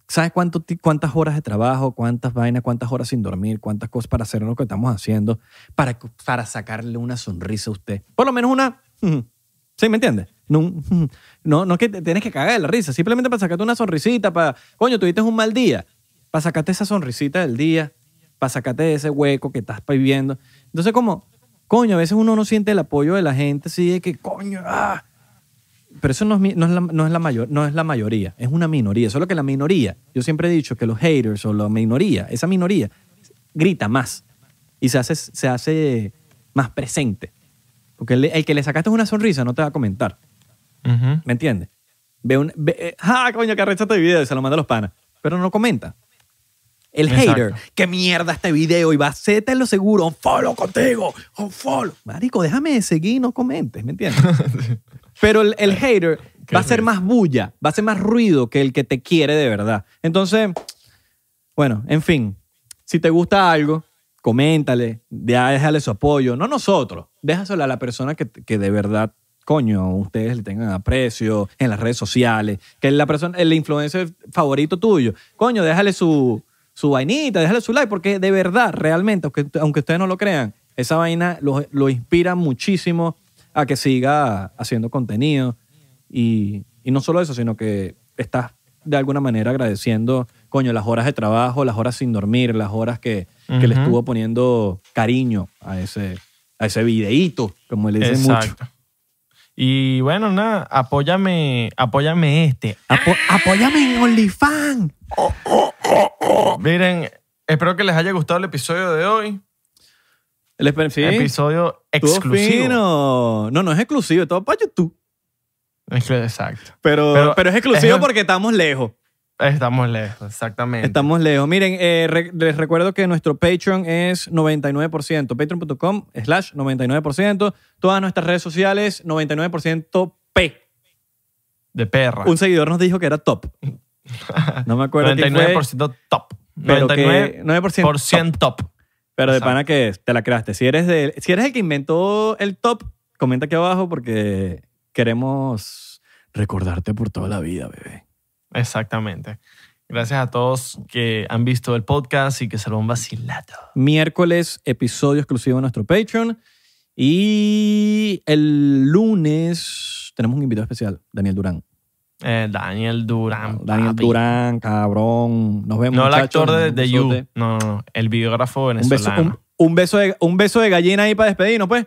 ¿Sabes cuánto, cuántas horas de trabajo, cuántas vainas, cuántas horas sin dormir, cuántas cosas para hacer lo que estamos haciendo, para, para sacarle una sonrisa a usted? Por lo menos una... ¿Sí me entiendes? No, no, que te tienes que cagar la risa, simplemente para sacarte una sonrisita, para... Coño, tuviste un mal día, para sacarte esa sonrisita del día, para sacarte de ese hueco que estás viviendo. Entonces, como, coño, a veces uno no siente el apoyo de la gente, así de que, coño, ah, pero eso no es, no es, la, no, es la mayor, no es la mayoría, es una minoría. Solo que la minoría, yo siempre he dicho que los haters o la minoría, esa minoría grita más y se hace, se hace más presente. Porque el, el que le sacaste una sonrisa no te va a comentar, ¿me entiendes? Ve un, ve, ah, coño, que arrecha este video y se lo manda a los panas, pero no comenta. El Exacto. hater, qué mierda este video y va a lo seguro, un follow contigo, un follow. Marico, déjame de seguir y no comentes, ¿me entiendes? Pero el, el hater va a ser más bulla, va a ser más ruido que el que te quiere de verdad. Entonces, bueno, en fin, si te gusta algo, coméntale, ya déjale su apoyo. No nosotros, déjaselo a la persona que, que de verdad, coño, ustedes le tengan aprecio en las redes sociales, que es la persona, el influencer favorito tuyo. Coño, déjale su, su vainita, déjale su like, porque de verdad, realmente, aunque, aunque ustedes no lo crean, esa vaina lo, lo inspira muchísimo a que siga haciendo contenido. Y, y no solo eso, sino que estás de alguna manera agradeciendo, coño, las horas de trabajo, las horas sin dormir, las horas que, que le estuvo poniendo cariño a ese, a ese videíto, como le dicen mucho. Y bueno, nada, apóyame, apóyame este. Apo- apóyame en OnlyFans. Miren, espero que les haya gustado el episodio de hoy. El sí, Episodio exclusivo. fino. No, no es exclusivo, es todo para YouTube. Exacto. Pero, Pero pero, es exclusivo es- porque estamos lejos. Estamos lejos, exactamente. Estamos lejos. Miren, eh, re- les recuerdo que nuestro Patreon es 99%. Patreon.com slash 99%. Todas nuestras redes sociales, 99% P. De perra. Un seguidor nos dijo que era top. No me acuerdo quién fue. 99% top. Pero que 99% 9% top. Pero de Exacto. pana que es, te la creaste. Si eres, de, si eres el que inventó el top, comenta aquí abajo porque queremos recordarte por toda la vida, bebé. Exactamente. Gracias a todos que han visto el podcast y que se lo han vacilado. Miércoles, episodio exclusivo de nuestro Patreon. Y el lunes tenemos un invitado especial, Daniel Durán. Eh, Daniel Durán. Daniel papi. Durán, cabrón. Nos vemos. No el actor de, de You. No, no, no. El videógrafo Un beso, venezolano. un, un beso de, un beso de gallina ahí para despedirnos, pues.